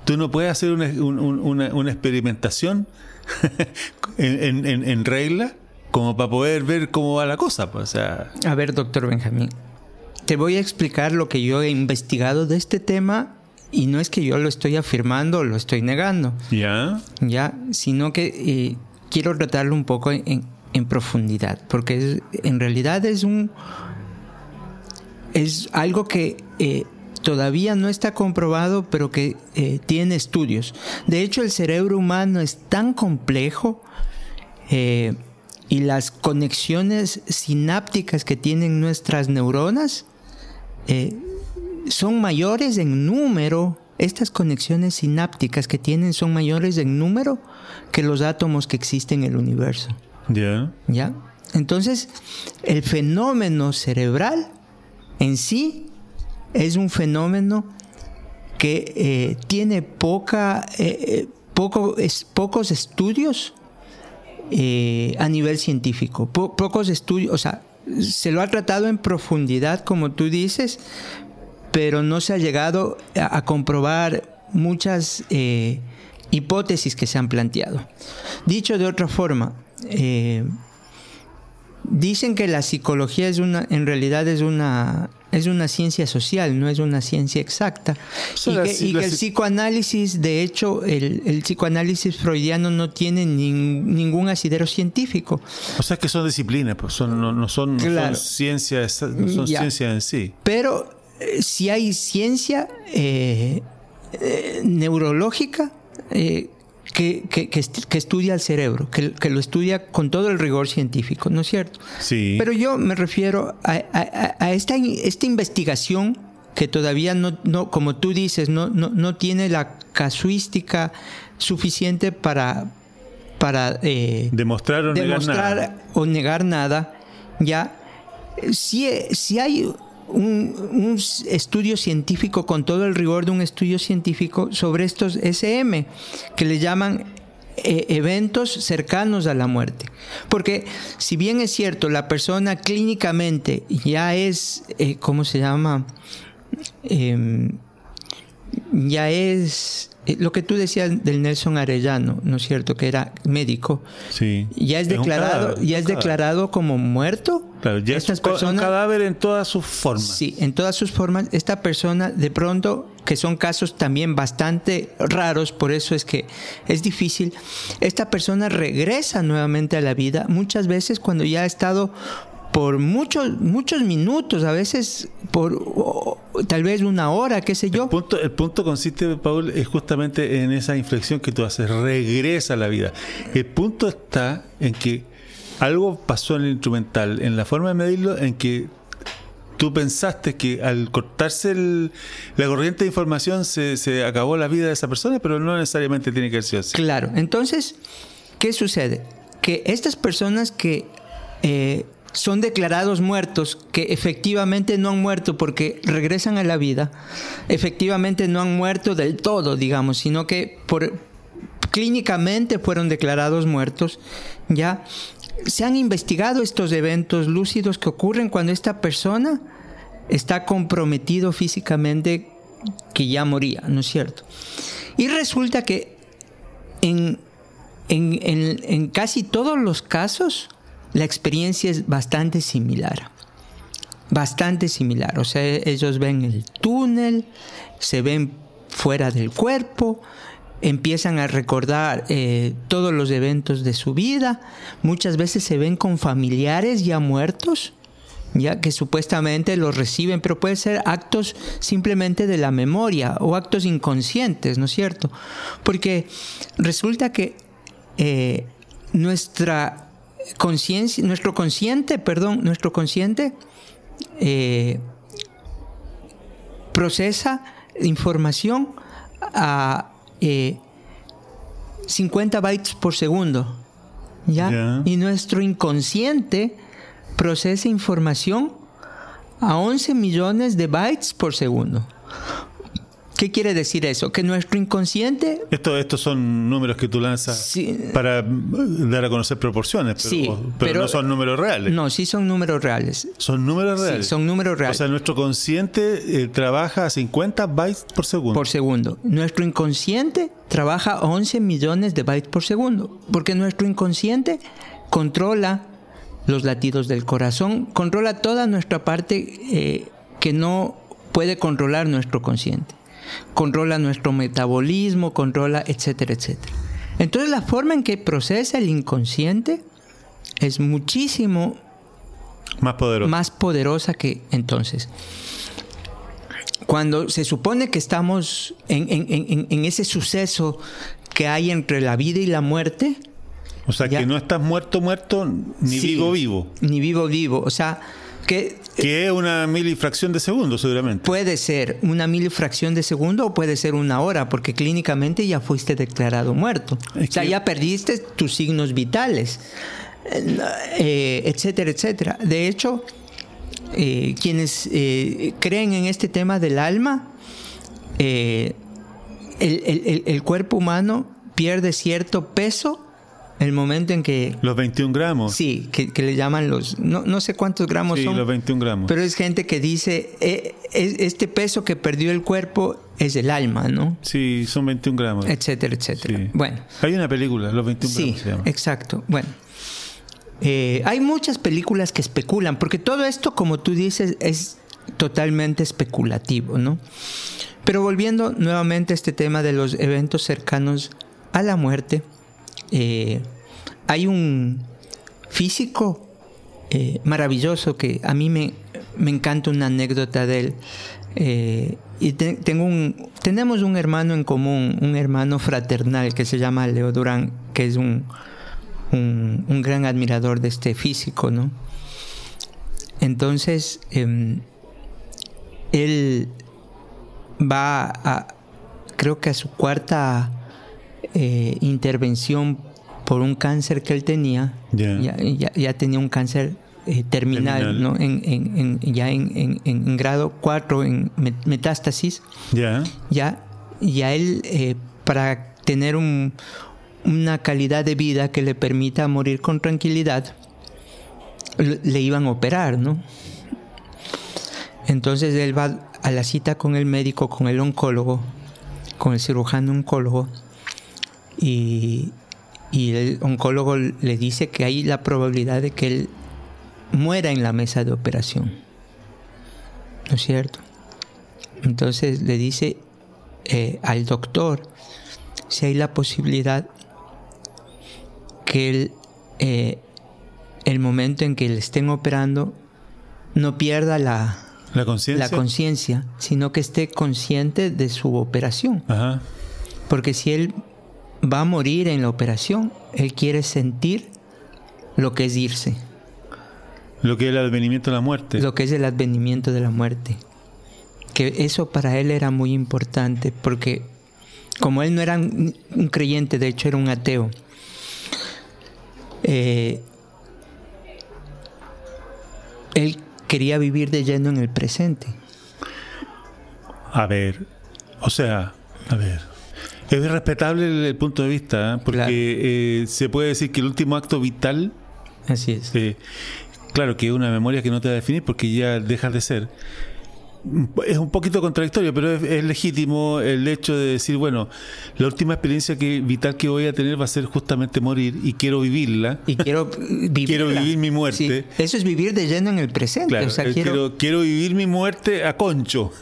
tú no puedes hacer una, una, experimentación en, regla como para poder ver cómo va la cosa. Pues, sea... A ver, doctor Benjamín, te voy a explicar lo que yo he investigado de este tema y no es que yo lo estoy afirmando o lo estoy negando. Ya. Ya, sino que eh, quiero tratarlo un poco en, profundidad, porque en realidad es un es algo que eh, todavía no está comprobado, pero que eh, tiene estudios. De hecho, el cerebro humano es tan complejo eh, y las conexiones sinápticas que tienen nuestras neuronas son mayores en número. Estas conexiones sinápticas que tienen son mayores en número que los átomos que existen en el universo. Ya. ¿Ya? Entonces, el fenómeno cerebral en sí es un fenómeno que eh, tiene poca, eh, eh, pocos estudios a nivel científico, pocos estudios, o sea, se lo ha tratado en profundidad, como tú dices, pero no se ha llegado a, comprobar muchas hipótesis que se han planteado. Dicho de otra forma, Dicen que la psicología es una, en realidad es una, es una ciencia social, no es una ciencia exacta. y, que, el psicoanálisis, de hecho, el, psicoanálisis freudiano no tiene ningún asidero científico. O sea que son disciplinas, pues son, no, son, ciencias, son ciencia en sí. Pero eh, si hay ciencia eh, eh, neurológica, que, estudia el cerebro, que, lo estudia con todo el rigor científico, ¿no es cierto? Sí. Pero yo me refiero a, esta, esta investigación que todavía no, no como tú dices, no, no, tiene la casuística suficiente para, para eh, demostrar, o, negar nada. o negar nada, ya, si, si hay un, estudio científico con todo el rigor de un estudio científico sobre estos SM, que le llaman eh, eventos cercanos a la muerte. Porque si bien es cierto, la persona clínicamente ya es, eh, ¿cómo se llama? Em, ya es eh, lo que tú decías del Nelson Arellano, ¿no es cierto? Que era médico. Sí. Ya es, declarado, ya es declarado como muerto. Claro, ya es un cadáver en todas sus formas. Sí, en todas sus formas. Esta persona, de pronto, que son casos también bastante raros, por eso es que es difícil. Esta persona regresa nuevamente a la vida muchas veces cuando ya ha estado por muchos, muchos minutos, a veces por tal vez una hora, qué sé yo. El punto, el punto consiste, Paul, es justamente en esa inflexión que tú haces, regresa a la vida. El punto está en que algo pasó en el instrumental, en la forma de medirlo, en que tú pensaste que al cortarse la corriente de información se, se, acabó la vida de esa persona, pero no necesariamente tiene que ser así. Claro, entonces, ¿qué sucede? Que estas personas que eh, son declarados muertos, que efectivamente no han muerto porque regresan a la vida, efectivamente no han muerto del todo, digamos, sino que por, clínicamente fueron declarados muertos, ya se han investigado estos eventos lúcidos que ocurren cuando esta persona está comprometido físicamente que ya moría, ¿no es cierto? Y resulta que en, en casi todos los casos, la experiencia es bastante similar. Bastante similar. O sea, ellos ven el túnel, se ven fuera del cuerpo, empiezan a recordar eh, todos los eventos de su vida. Muchas veces se ven con familiares ya muertos, ya que supuestamente los reciben, pero puede ser actos simplemente de la memoria o actos inconscientes, ¿no es cierto? Porque resulta que eh, nuestra conciencia, nuestro consciente, perdón, nuestro consciente eh, procesa información a 50 eh, bytes por segundo. ¿ya? Y nuestro inconsciente procesa información a 11 millones de bytes por segundo. ¿Qué quiere decir eso? Que nuestro inconsciente Esto, estos son números que tú lanzas Sí. para mm, dar a conocer proporciones, pero, Sí, pero pero- no son números reales. No, sí son números reales. Son números Sí, reales. son números O reales sea, nuestro consciente eh, trabaja a 50 bytes por segundo. por segundo. Nuestro inconsciente trabaja a 11 millones de bytes por segundo, porque nuestro inconsciente controla los latidos del corazón, controla toda nuestra parte eh, que no puede controlar nuestro consciente. Controla nuestro metabolismo, controla, etcétera, etcétera. Entonces la forma en que procesa el inconsciente es muchísimo Más poderosa que entonces. Cuando se supone que estamos en, en- en- en ese suceso que hay entre la vida y la muerte, o sea, ya. que no estás muerto, muerto, ni Sí. vivo, vivo. ni vivo vivo, o sea, que Que es una milifracción de segundo, seguramente. puede ser una milifracción de segundo o puede ser una hora, porque clínicamente ya fuiste declarado muerto. Es o sea, que- ya perdiste tus signos vitales, eh, etcétera, etcétera. De hecho, eh, quienes eh, creen en este tema del alma, eh, el, el- el- el cuerpo humano pierde cierto peso el momento en que Los 21 gramos. Sí, que, que le llaman los... No, no sé cuántos gramos Sí, son. los 21 gramos. Pero es gente que dice, eh, es- este peso que perdió el cuerpo es el alma, ¿no? Sí, son 21 gramos. Etcétera, etcétera. Sí. Bueno, Hay una película, Los 21 sí, gramos se llama. exacto. Bueno, Eh, hay muchas películas que especulan, porque todo esto, como tú dices, es totalmente especulativo, ¿no? Pero volviendo nuevamente a este tema de los eventos cercanos a la muerte, eh, hay un físico eh, maravilloso que a mí me, me encanta una anécdota de él. Eh, y te- tengo un, tenemos un hermano en común, un hermano fraternal que se llama Leo Durán, que es un, un, un gran admirador de este físico, ¿no? Entonces, em, él va a, creo que a su cuarta eh, intervención por un cáncer que él tenía, Ya. ya, ya- ya tenía un cáncer eh, terminal, Terminal. ¿no? En, en- en- ya en, grado 4, en met- metástasis, Ya. ya, él, eh, para tener un- una calidad de vida que le permita morir con tranquilidad, le, le iban a operar, ¿no? Entonces él va a la cita con el médico, con el oncólogo, con el cirujano oncólogo, y, y el oncólogo le dice que hay la probabilidad de que él muera en la mesa de operación. ¿No es cierto? Entonces le dice eh, al doctor si hay la posibilidad que él, eh, el momento en que le estén operando no pierda la, La conciencia. la conciencia, sino que esté consciente de su operación. Ajá. Porque si él va a morir en la operación, él quiere sentir lo que es irse, Lo que es el advenimiento de la muerte. lo que es el advenimiento de la muerte. Que eso para él era muy importante, porque como él no era un, un creyente, de hecho era un ateo, eh, él quería vivir de lleno en el presente. A ver, o sea, a ver. Es respetable el, el punto de vista, ¿eh? porque Claro. eh, se puede decir que el último acto vital, Así es. eh, claro que es una memoria que no te va a definir porque ya dejas de ser. Es un poquito contradictorio, pero es, es legítimo el hecho de decir, bueno, la última experiencia que, vital que voy a tener va a ser justamente morir y quiero vivirla. Y quiero vivir. Quiero vivir mi muerte. Eso es vivir de lleno en el presente. Claro, o sea, eh, quiero, quiero, quiero vivir mi muerte a concho.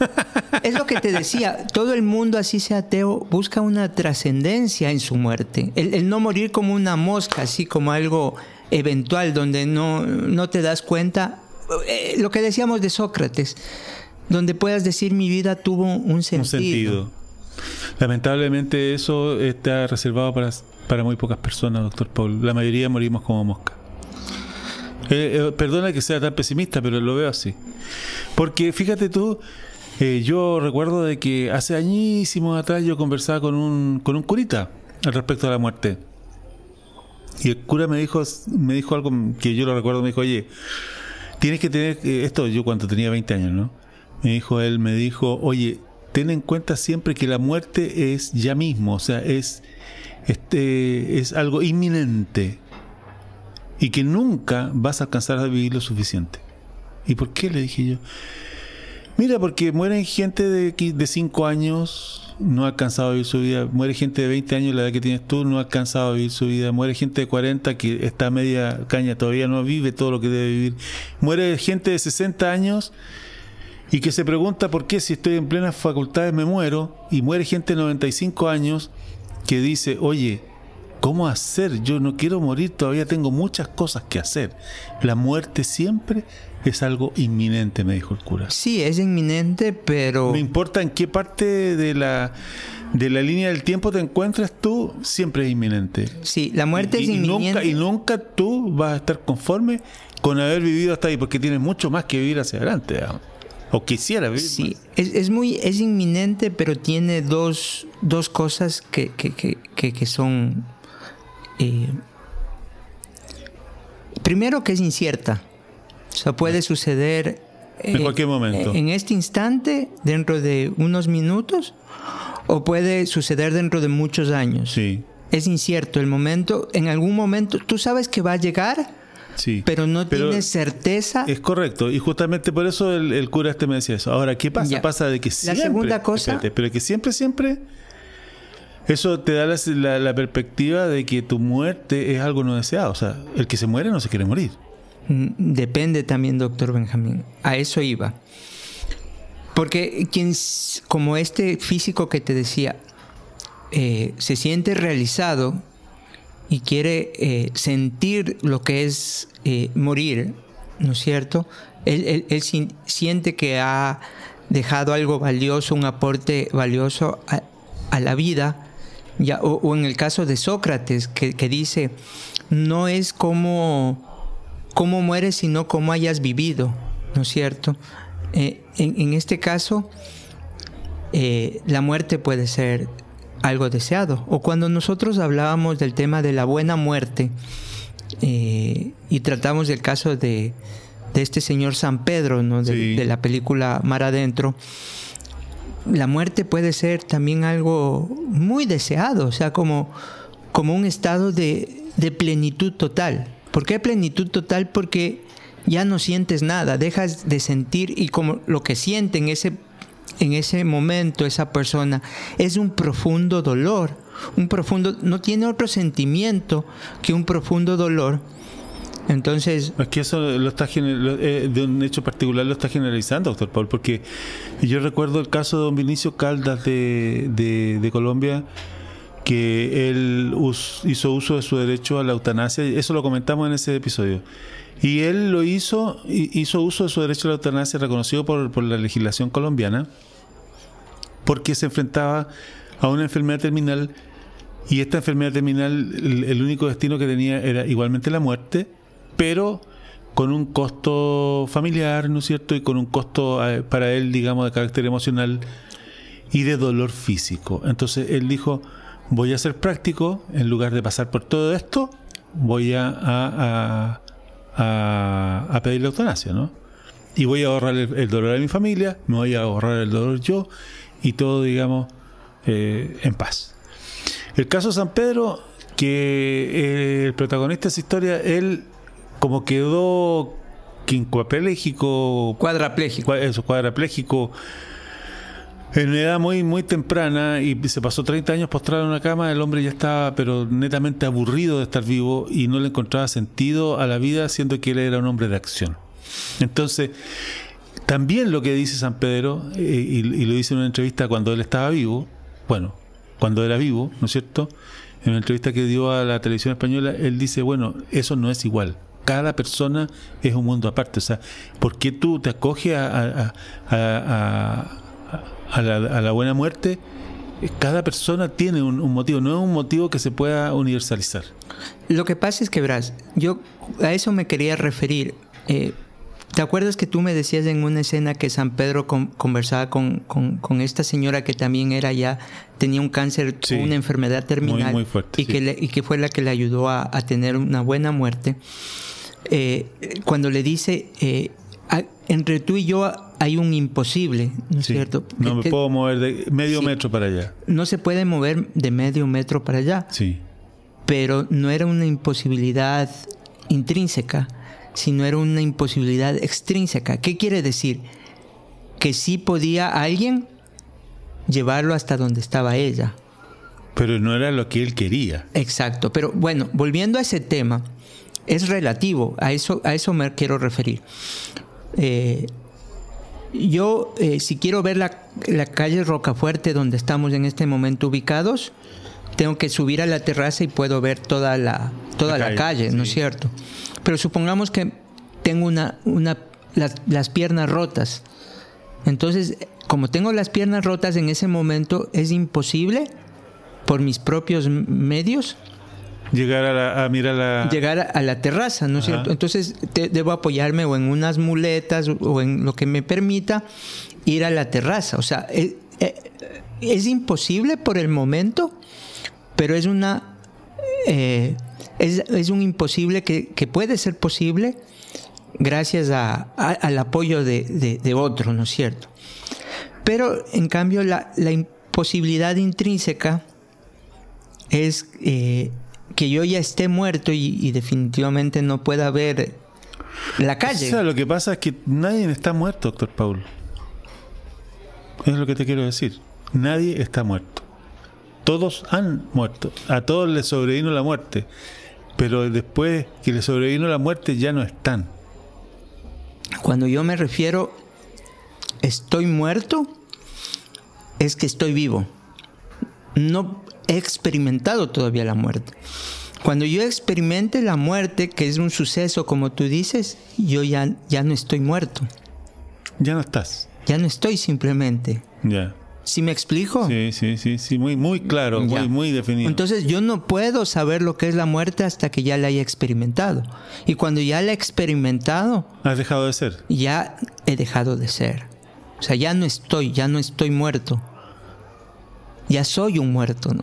Es lo que te decía, todo el mundo, así sea ateo, busca una trascendencia en su muerte. El, el no morir como una mosca, así como algo eventual, donde no, no te das cuenta. Eh, lo que decíamos de Sócrates, donde puedas decir mi vida tuvo un sentido. un sentido. Lamentablemente eso está reservado para, para muy pocas personas, doctor Paul. La mayoría morimos como mosca. Eh, eh, perdona que sea tan pesimista, pero lo veo así. Porque fíjate tú, eh, yo recuerdo de que hace añísimos atrás yo conversaba con un, con un curita al respecto de la muerte. Y el cura me dijo, me dijo algo que yo lo recuerdo, me dijo, oye, tienes que tener, esto yo cuando tenía 20 años, ¿no? Me dijo él, me dijo, oye, ten en cuenta siempre que la muerte es ya mismo, o sea, es, este, es algo inminente y que nunca vas a alcanzar a vivir lo suficiente. ¿Y por qué? Le dije yo. Mira, porque mueren gente de 5 años, no ha alcanzado a vivir su vida. Muere gente de 20 años, la edad que tienes tú, no ha alcanzado a vivir su vida. Muere gente de 40 que está media caña, todavía no vive todo lo que debe vivir. Muere gente de 60 años y que se pregunta por qué si estoy en plenas facultades me muero. Y muere gente de 95 años que dice, oye, ¿cómo hacer? Yo no quiero morir, todavía tengo muchas cosas que hacer. La muerte siempre es algo inminente, me dijo el cura. Sí, es inminente, pero... No importa en qué parte de la, de la línea del tiempo te encuentres tú, siempre es inminente. Sí, la muerte es inminente. Nunca, y nunca tú vas a estar conforme con haber vivido hasta ahí, porque tienes mucho más que vivir hacia adelante. O quisiera vivir. Sí, Es, es, muy, es inminente, pero tiene dos, dos cosas que, que, que, que son... Eh, primero que es incierta. O sea, puede suceder en cualquier momento. En este instante, dentro de unos minutos, o puede suceder dentro de muchos años. Sí. Es incierto el momento. En algún momento, tú sabes que va a llegar, sí. pero no tienes certeza. Es correcto. Y justamente por eso el, cura este me decía eso. Ahora, ¿qué pasa? Pasa de que siempre. La segunda cosa. Espérate, pero que siempre, siempre. Eso te da la, la perspectiva de que tu muerte es algo no deseado. O sea, el que se muere no se quiere morir. Mm, depende también, doctor Benjamín. A eso iba. Porque quien, como este físico que te decía, eh, se siente realizado y quiere eh, sentir lo que es eh, morir, ¿no es cierto? Él, siente que ha dejado algo valioso, un aporte valioso a, la vida. Ya, o, en el caso de Sócrates, que, dice, no es como cómo mueres, sino cómo hayas vivido, ¿no es cierto? Eh, en, este caso, la muerte puede ser algo deseado. O cuando nosotros hablábamos del tema de la buena muerte eh, y tratamos del caso de, este señor San Pedro, ¿no? de, la película Mar Adentro, la muerte puede ser también algo muy deseado, o sea, como, como un estado de, de plenitud total. ¿Por qué plenitud total? Porque ya no sientes nada, dejas de sentir y como lo que siente en ese, en ese momento esa persona es un profundo dolor, un profundo, no tiene otro sentimiento que un profundo dolor. Entonces... Es que eso lo está eh, de un hecho particular lo está generalizando, doctor Paul, porque yo recuerdo el caso de don Vinicio Caldas de Colombia, que él hizo uso de su derecho a la eutanasia, eso lo comentamos en ese episodio. Y él lo hizo, hizo uso de su derecho a la eutanasia reconocido por, la legislación colombiana, porque se enfrentaba a una enfermedad terminal y esta enfermedad terminal, el, único destino que tenía era igualmente la muerte, pero con un costo familiar, ¿no es cierto? Y con un costo eh, para él, digamos, de carácter emocional y de dolor físico. Entonces él dijo, voy a ser práctico, en lugar de pasar por todo esto, voy a, a, pedir la eutanasia, ¿no? Y voy a ahorrar el, dolor de mi familia, me voy a ahorrar el dolor yo y todo, digamos, eh, en paz. El caso de San Pedro, que eh, el protagonista de esa historia, él como quedó quincuapléjico, cuadrapléjico, eso, cuadrapléjico, en una edad muy, muy temprana y se pasó 30 años postrado en una cama, el hombre ya estaba pero netamente aburrido de estar vivo y no le encontraba sentido a la vida siendo que él era un hombre de acción. Entonces, también lo que dice San Pedro, eh, y, lo dice en una entrevista cuando él estaba vivo, bueno, cuando era vivo, ¿no es cierto? En una entrevista que dio a la televisión española, él dice, bueno, eso no es igual cada persona es un mundo aparte. O sea, ¿por qué tú te acoges a, a la, buena muerte, cada persona tiene un, motivo, no es un motivo que se pueda universalizar. Lo que pasa es que, verás, yo a eso me quería referir. Eh, ¿Te acuerdas que tú me decías en una escena que San Pedro conversaba con, con, esta señora que también era ya, tenía un cáncer, una enfermedad terminal muy, fuerte, y, que y que fue la que le ayudó a, tener una buena muerte? Eh, cuando le dice, eh, entre tú y yo hay un imposible, ¿no es cierto? No me puedo mover de medio metro para allá. No se puede mover de medio metro para allá. Sí. Pero no era una imposibilidad intrínseca, sino era una imposibilidad extrínseca. ¿Qué quiere decir? Que sí podía alguien llevarlo hasta donde estaba ella. Pero no era lo que él quería. Exacto. Pero bueno, volviendo a ese tema, es relativo, a eso, a eso me quiero referir. Eh, yo, eh, si quiero ver la, la, calle Rocafuerte donde estamos en este momento ubicados, tengo que subir a la terraza y puedo ver toda la, toda la, calle, ¿no es cierto? Pero supongamos que tengo una, una, las, piernas rotas. Entonces, como tengo las piernas rotas en ese momento, es imposible por mis propios medios Llegar a, mirar la... Llegar a, la terraza, ¿no es cierto? Entonces debo apoyarme o en unas muletas o en lo que me permita ir a la terraza. O sea, es, eh, es imposible por el momento, pero es una... Eh, es, un imposible que, puede ser posible gracias al apoyo de, otro, ¿no es cierto? Pero en cambio la, imposibilidad intrínseca es eh, que yo ya esté muerto y, definitivamente no pueda ver la calle. O sea, lo que pasa es que nadie está muerto, doctor Paul. Es lo que te quiero decir. Nadie está muerto. Todos han muerto. A todos les sobrevino la muerte pero después que le sobrevino la muerte ya no están. Cuando yo me refiero estoy muerto, es que estoy vivo. No he experimentado todavía la muerte. Cuando yo experimente la muerte, que es un suceso como tú dices, yo ya, ya no estoy muerto. Ya no estás. Ya no estoy simplemente. Ya. ¿Sí me explico? Sí, sí, sí, sí, muy, muy claro, muy, muy definido. Entonces yo no puedo saber lo que es la muerte hasta que ya la haya experimentado. Y cuando ya la he experimentado... ¿Has dejado de ser? Ya he dejado de ser. O sea, ya no estoy, ya no estoy muerto ya soy un muerto, ¿no?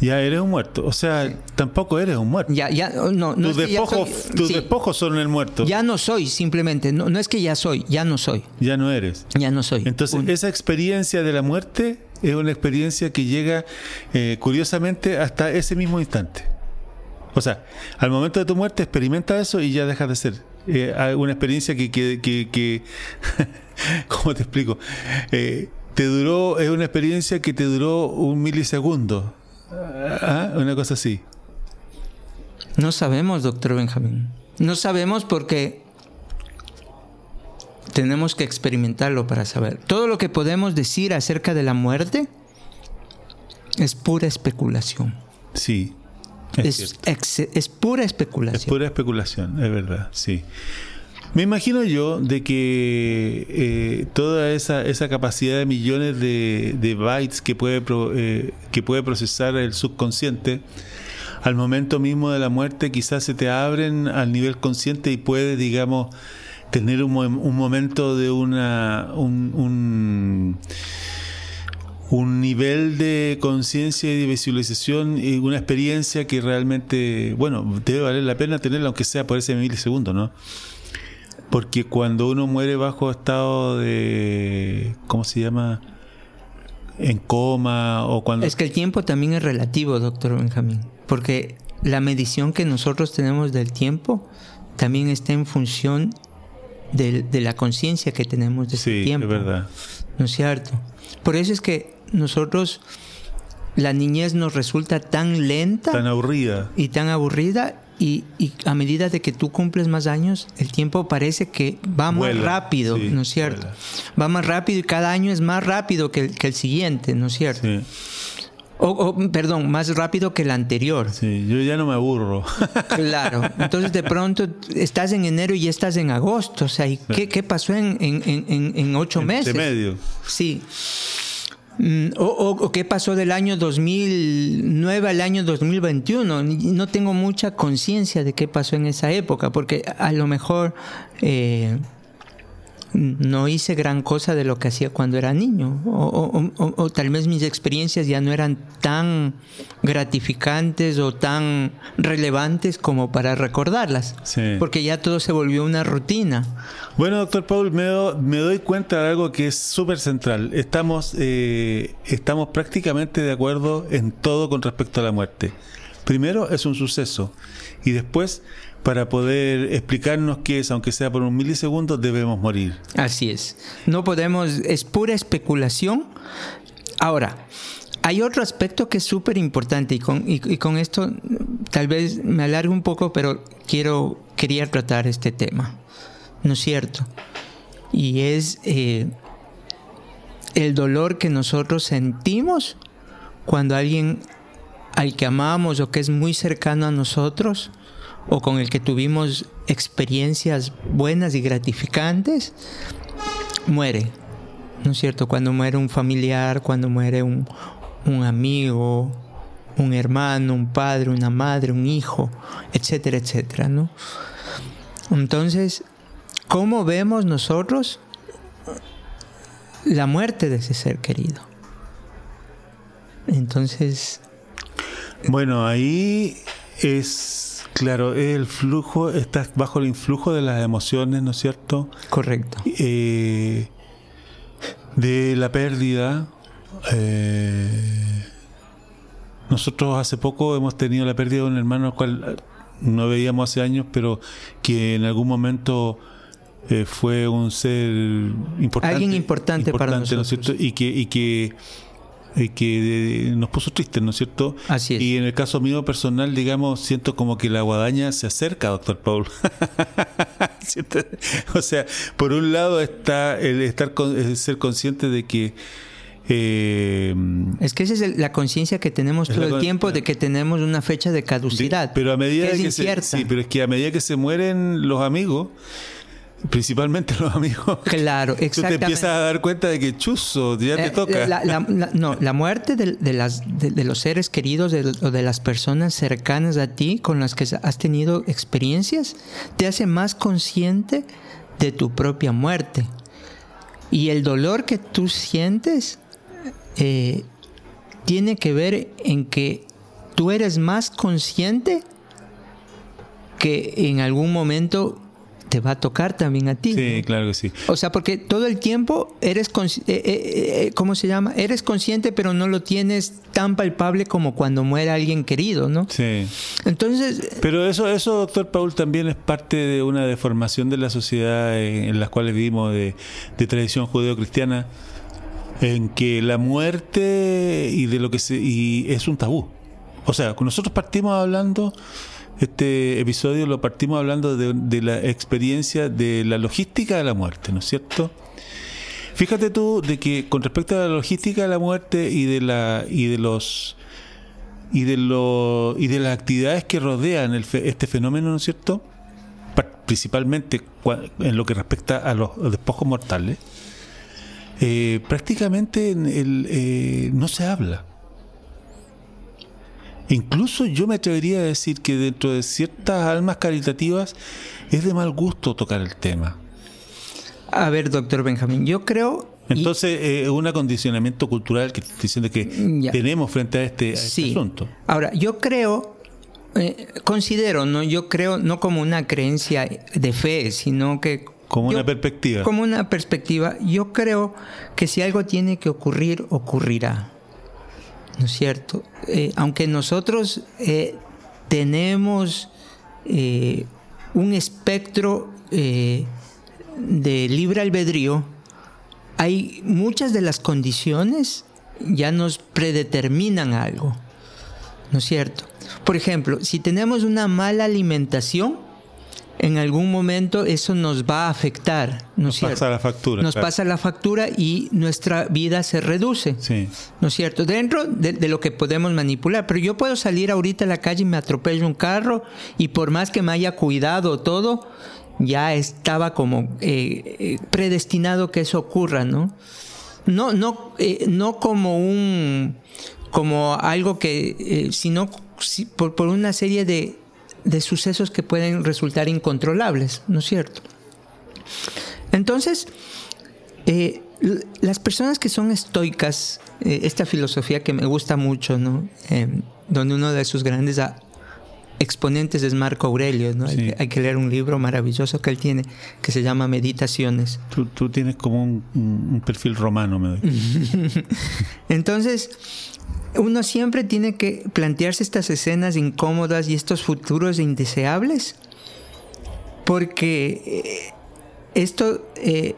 Ya eres un muerto, o sea, tampoco eres un muerto. Ya, ya, no, no tus, despojos, tus despojos son el muerto. Ya no soy, simplemente, no, no es que ya soy, ya no soy. Ya no eres. Ya no soy. Entonces, esa experiencia de la muerte es una experiencia que llega, eh, curiosamente, hasta ese mismo instante. O sea, al momento de tu muerte experimenta eso y ya dejas de ser. Eh, una experiencia que, que, que, que ¿cómo te explico? Eh, te duró, es una experiencia que te duró un milisegundo. ¿Ah? Una cosa así. No sabemos, doctor Benjamín. No sabemos porque tenemos que experimentarlo para saber. Todo lo que podemos decir acerca de la muerte es pura especulación. Sí. Es, es, pura especulación. Es pura especulación, es verdad, sí. Me imagino yo de que eh, toda esa, esa capacidad de millones de, bytes que puede, eh, que puede procesar el subconsciente, al momento mismo de la muerte quizás se te abren al nivel consciente y puedes, digamos, tener un, un momento de una... un, un nivel de conciencia y de visualización y una experiencia que realmente, bueno, debe valer la pena tenerla, aunque sea por ese milisegundo, ¿no? Porque cuando uno muere bajo estado de, ¿cómo se llama? En coma o cuando... Es que el tiempo también es relativo, doctor Benjamín, porque la medición que nosotros tenemos del tiempo también está en función de, la conciencia que tenemos de ese tiempo. Sí, es verdad. ¿No es cierto? Por eso es que nosotros la niñez nos resulta tan lenta. Tan aburrida. Y tan aburrida y, a medida de que tú cumples más años, el tiempo parece que va más rápido, ¿no es cierto? Va más rápido y cada año es más rápido que el, que el siguiente, ¿no es cierto? O, perdón, más rápido que el anterior. Sí, yo ya no me aburro. claro. Entonces de pronto estás en enero y ya estás en agosto. O sea, ¿qué, qué pasó en, en, en, en ocho meses? De medio. Sí. Mm, o, qué pasó del año 2009 al año 2021. No tengo mucha conciencia de qué pasó en esa época, porque a lo mejor eh, no hice gran cosa de lo que hacía cuando era niño. O, tal vez mis experiencias ya no eran tan gratificantes o tan relevantes como para recordarlas. Porque ya todo se volvió una rutina. Bueno, doctor Paul, me, me doy cuenta de algo que es súper central. Estamos, eh, estamos prácticamente de acuerdo en todo con respecto a la muerte. Primero, es un suceso. Y después para poder explicarnos qué es, aunque sea por un milisegundo, debemos morir. Así es. No podemos, es pura especulación. Ahora, hay otro aspecto que es súper importante y con, y, con esto tal vez me alargo un poco, pero quiero, quería tratar este tema. ¿No es cierto? Y es eh, el dolor que nosotros sentimos cuando alguien al que amamos o que es muy cercano a nosotros, o con el que tuvimos experiencias buenas y gratificantes, muere. ¿No es cierto? Cuando muere un familiar, cuando muere un, amigo, un hermano, un padre, una madre, un hijo, etcétera, etcétera, ¿no? Entonces, ¿cómo vemos nosotros la muerte de ese ser querido? Entonces... Bueno, ahí es Claro, el flujo, estás bajo el influjo de las emociones, ¿no es cierto? Correcto. Eh, de la pérdida. Eh, nosotros hace poco hemos tenido la pérdida de un hermano al cual no veíamos hace años, pero que en algún momento eh, fue un ser importante. Alguien importante, para nosotros. cierto? Y que, y que eh, que nos puso tristes, ¿no es cierto? Así es. Y en el caso mío personal, digamos, siento como que la guadaña se acerca, doctor Paul. o sea, por un lado está el estar ser consciente de que eh, es que esa es la conciencia que tenemos todo el tiempo de que tenemos una fecha de caducidad. pero a medida que, se, sí, pero es que a medida que se mueren los amigos, Principalmente los amigos. Claro, exactamente. Tú te empiezas a dar cuenta de que chuzo, ya te eh, toca. La, no, la muerte de, las, de, los seres queridos o de las personas cercanas a ti con las que has tenido experiencias te hace más consciente de tu propia muerte. Y el dolor que tú sientes eh, tiene que ver en que tú eres más consciente que en algún momento te va a tocar también a ti. Sí, claro que sí. O sea, porque todo el tiempo eres, eh, eh, eh, ¿cómo se llama? Eres consciente, pero no lo tienes tan palpable como cuando muere alguien querido, ¿no? Sí. Entonces... Pero eso, eso, doctor Paul, también es parte de una deformación de la sociedad en, las cuales vivimos de, de tradición judeo-cristiana, en que la muerte y de lo que se... y es un tabú. O sea, nosotros partimos hablando este episodio lo partimos hablando de, la experiencia de la logística de la muerte, ¿no es cierto? Fíjate tú de que con respecto a la logística de la muerte y de la y de los y de lo, y de las actividades que rodean este fenómeno, ¿no es cierto? Principalmente en lo que respecta a los despojos mortales, eh, prácticamente eh, no se habla. Incluso yo me atrevería a decir que dentro de ciertas almas caritativas es de mal gusto tocar el tema. A ver, doctor Benjamín, yo creo... Entonces, es un acondicionamiento cultural que estoy diciendo que tenemos frente a este, este asunto. Ahora, yo creo, eh, considero, no, yo creo no como una creencia de fe, sino que como una perspectiva. Como una perspectiva. Yo creo que si algo tiene que ocurrir, ocurrirá. ¿No es cierto? Eh, aunque nosotros eh, tenemos eh, un espectro de libre albedrío, hay muchas de las condiciones ya nos predeterminan algo, ¿no es cierto? Por ejemplo, si tenemos una mala alimentación, en algún momento eso nos va a afectar, ¿no es cierto? Nos pasa la factura. Nos pasa la factura y nuestra vida se reduce, sí. ¿no es cierto? Dentro de, lo que podemos manipular, pero yo puedo salir ahorita a la calle y me atropello un carro y por más que me haya cuidado todo, ya estaba como eh, eh, predestinado que eso ocurra, ¿no? No, no, eh, no como un, como algo que, sino por una serie de de sucesos que pueden resultar incontrolables, ¿no es cierto? Entonces, eh, las personas que son estoicas, eh, esta filosofía que me gusta mucho, ¿no? Em, donde uno de sus grandes exponentes es Marco Aurelio, ¿no? Hay, que leer un libro maravilloso que él tiene que se llama Meditaciones. Tú, tienes como un, perfil romano, me doy. Entonces, uno siempre tiene que plantearse estas escenas incómodas y estos futuros indeseables, porque eh, esto eh,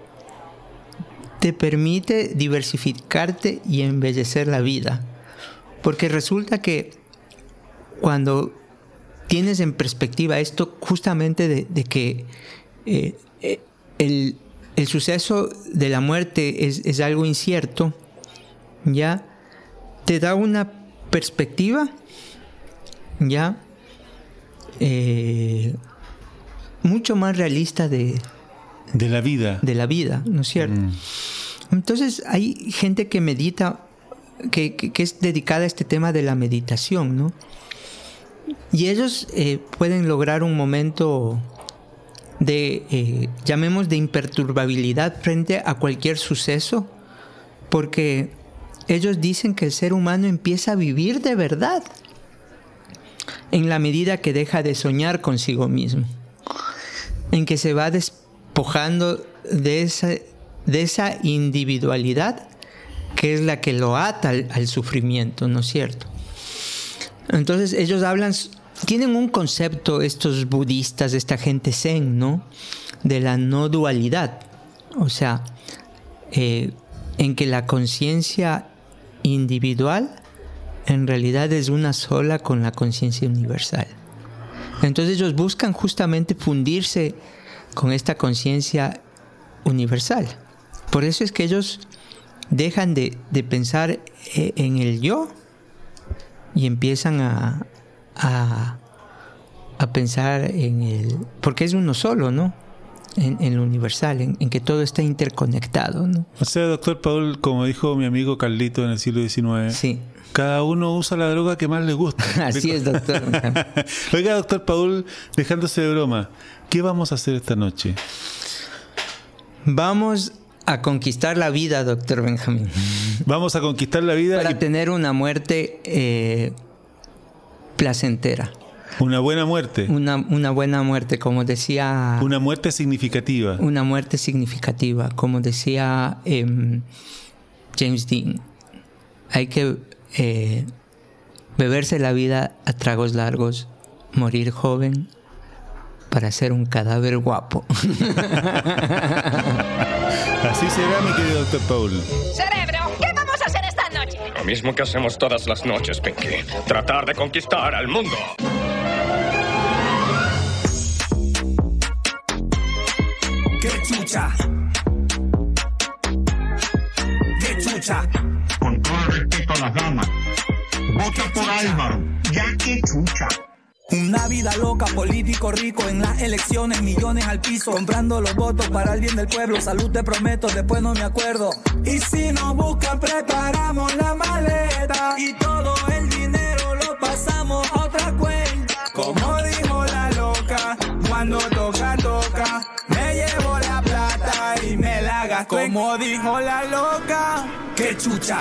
te permite diversificarte y embellecer la vida. Porque resulta que cuando tienes en perspectiva esto justamente de, que eh, eh, el, suceso de la muerte es, algo incierto, ya te da una perspectiva, ya eh, mucho más realista de, de la vida. De la vida, ¿no es cierto? Mm. Entonces hay gente que medita, que, es dedicada a este tema de la meditación, ¿no? Y ellos eh, pueden lograr un momento de, eh, llamemos, de imperturbabilidad frente a cualquier suceso, porque ellos dicen que el ser humano empieza a vivir de verdad en la medida que deja de soñar consigo mismo, en que se va despojando de esa, de esa individualidad que es la que lo ata al, sufrimiento, ¿no es cierto? Entonces ellos hablan, tienen un concepto estos budistas, esta gente zen, ¿no? De la no dualidad, o sea, eh, en que la conciencia individual en realidad es una sola con la conciencia universal. Entonces ellos buscan justamente fundirse con esta conciencia universal. Por eso es que ellos dejan de, pensar eh, en el yo y empiezan a, a, pensar en el... porque es uno solo, ¿no? En, lo universal, en, que todo está interconectado, ¿no? O sea, doctor Paul, como dijo mi amigo Carlito en el siglo XIX, sí. cada uno usa la droga que más le gusta. Así es, doctor. Oiga, doctor Paul, dejándose de broma, ¿qué vamos a hacer esta noche? Vamos a conquistar la vida, doctor Benjamín. Vamos a conquistar la vida. Para tener una muerte eh, placentera. Una buena muerte. Una, una, buena muerte, como decía. Una muerte significativa. Una muerte significativa, como decía em, James Dean. Hay que eh, beberse la vida a tragos largos, morir joven para ser un cadáver guapo. Así será, mi querido doctor Paul. Lo mismo que hacemos todas las noches, Pinky. Tratar de conquistar al mundo. ¡Qué chucha! ¡Qué chucha! Con todo respeto a las damas. Vota por Álvaro. Ya que chucha. Una vida loca, político rico en las elecciones, millones al piso, comprando los votos para el bien del pueblo. Salud te prometo, después no me acuerdo. Y si nos buscan, preparamos la maleta y todo el dinero lo pasamos a otra cuenta. Como dijo la loca, cuando toca, toca, me llevo la plata y me la gasto. Como dijo la loca, que chucha.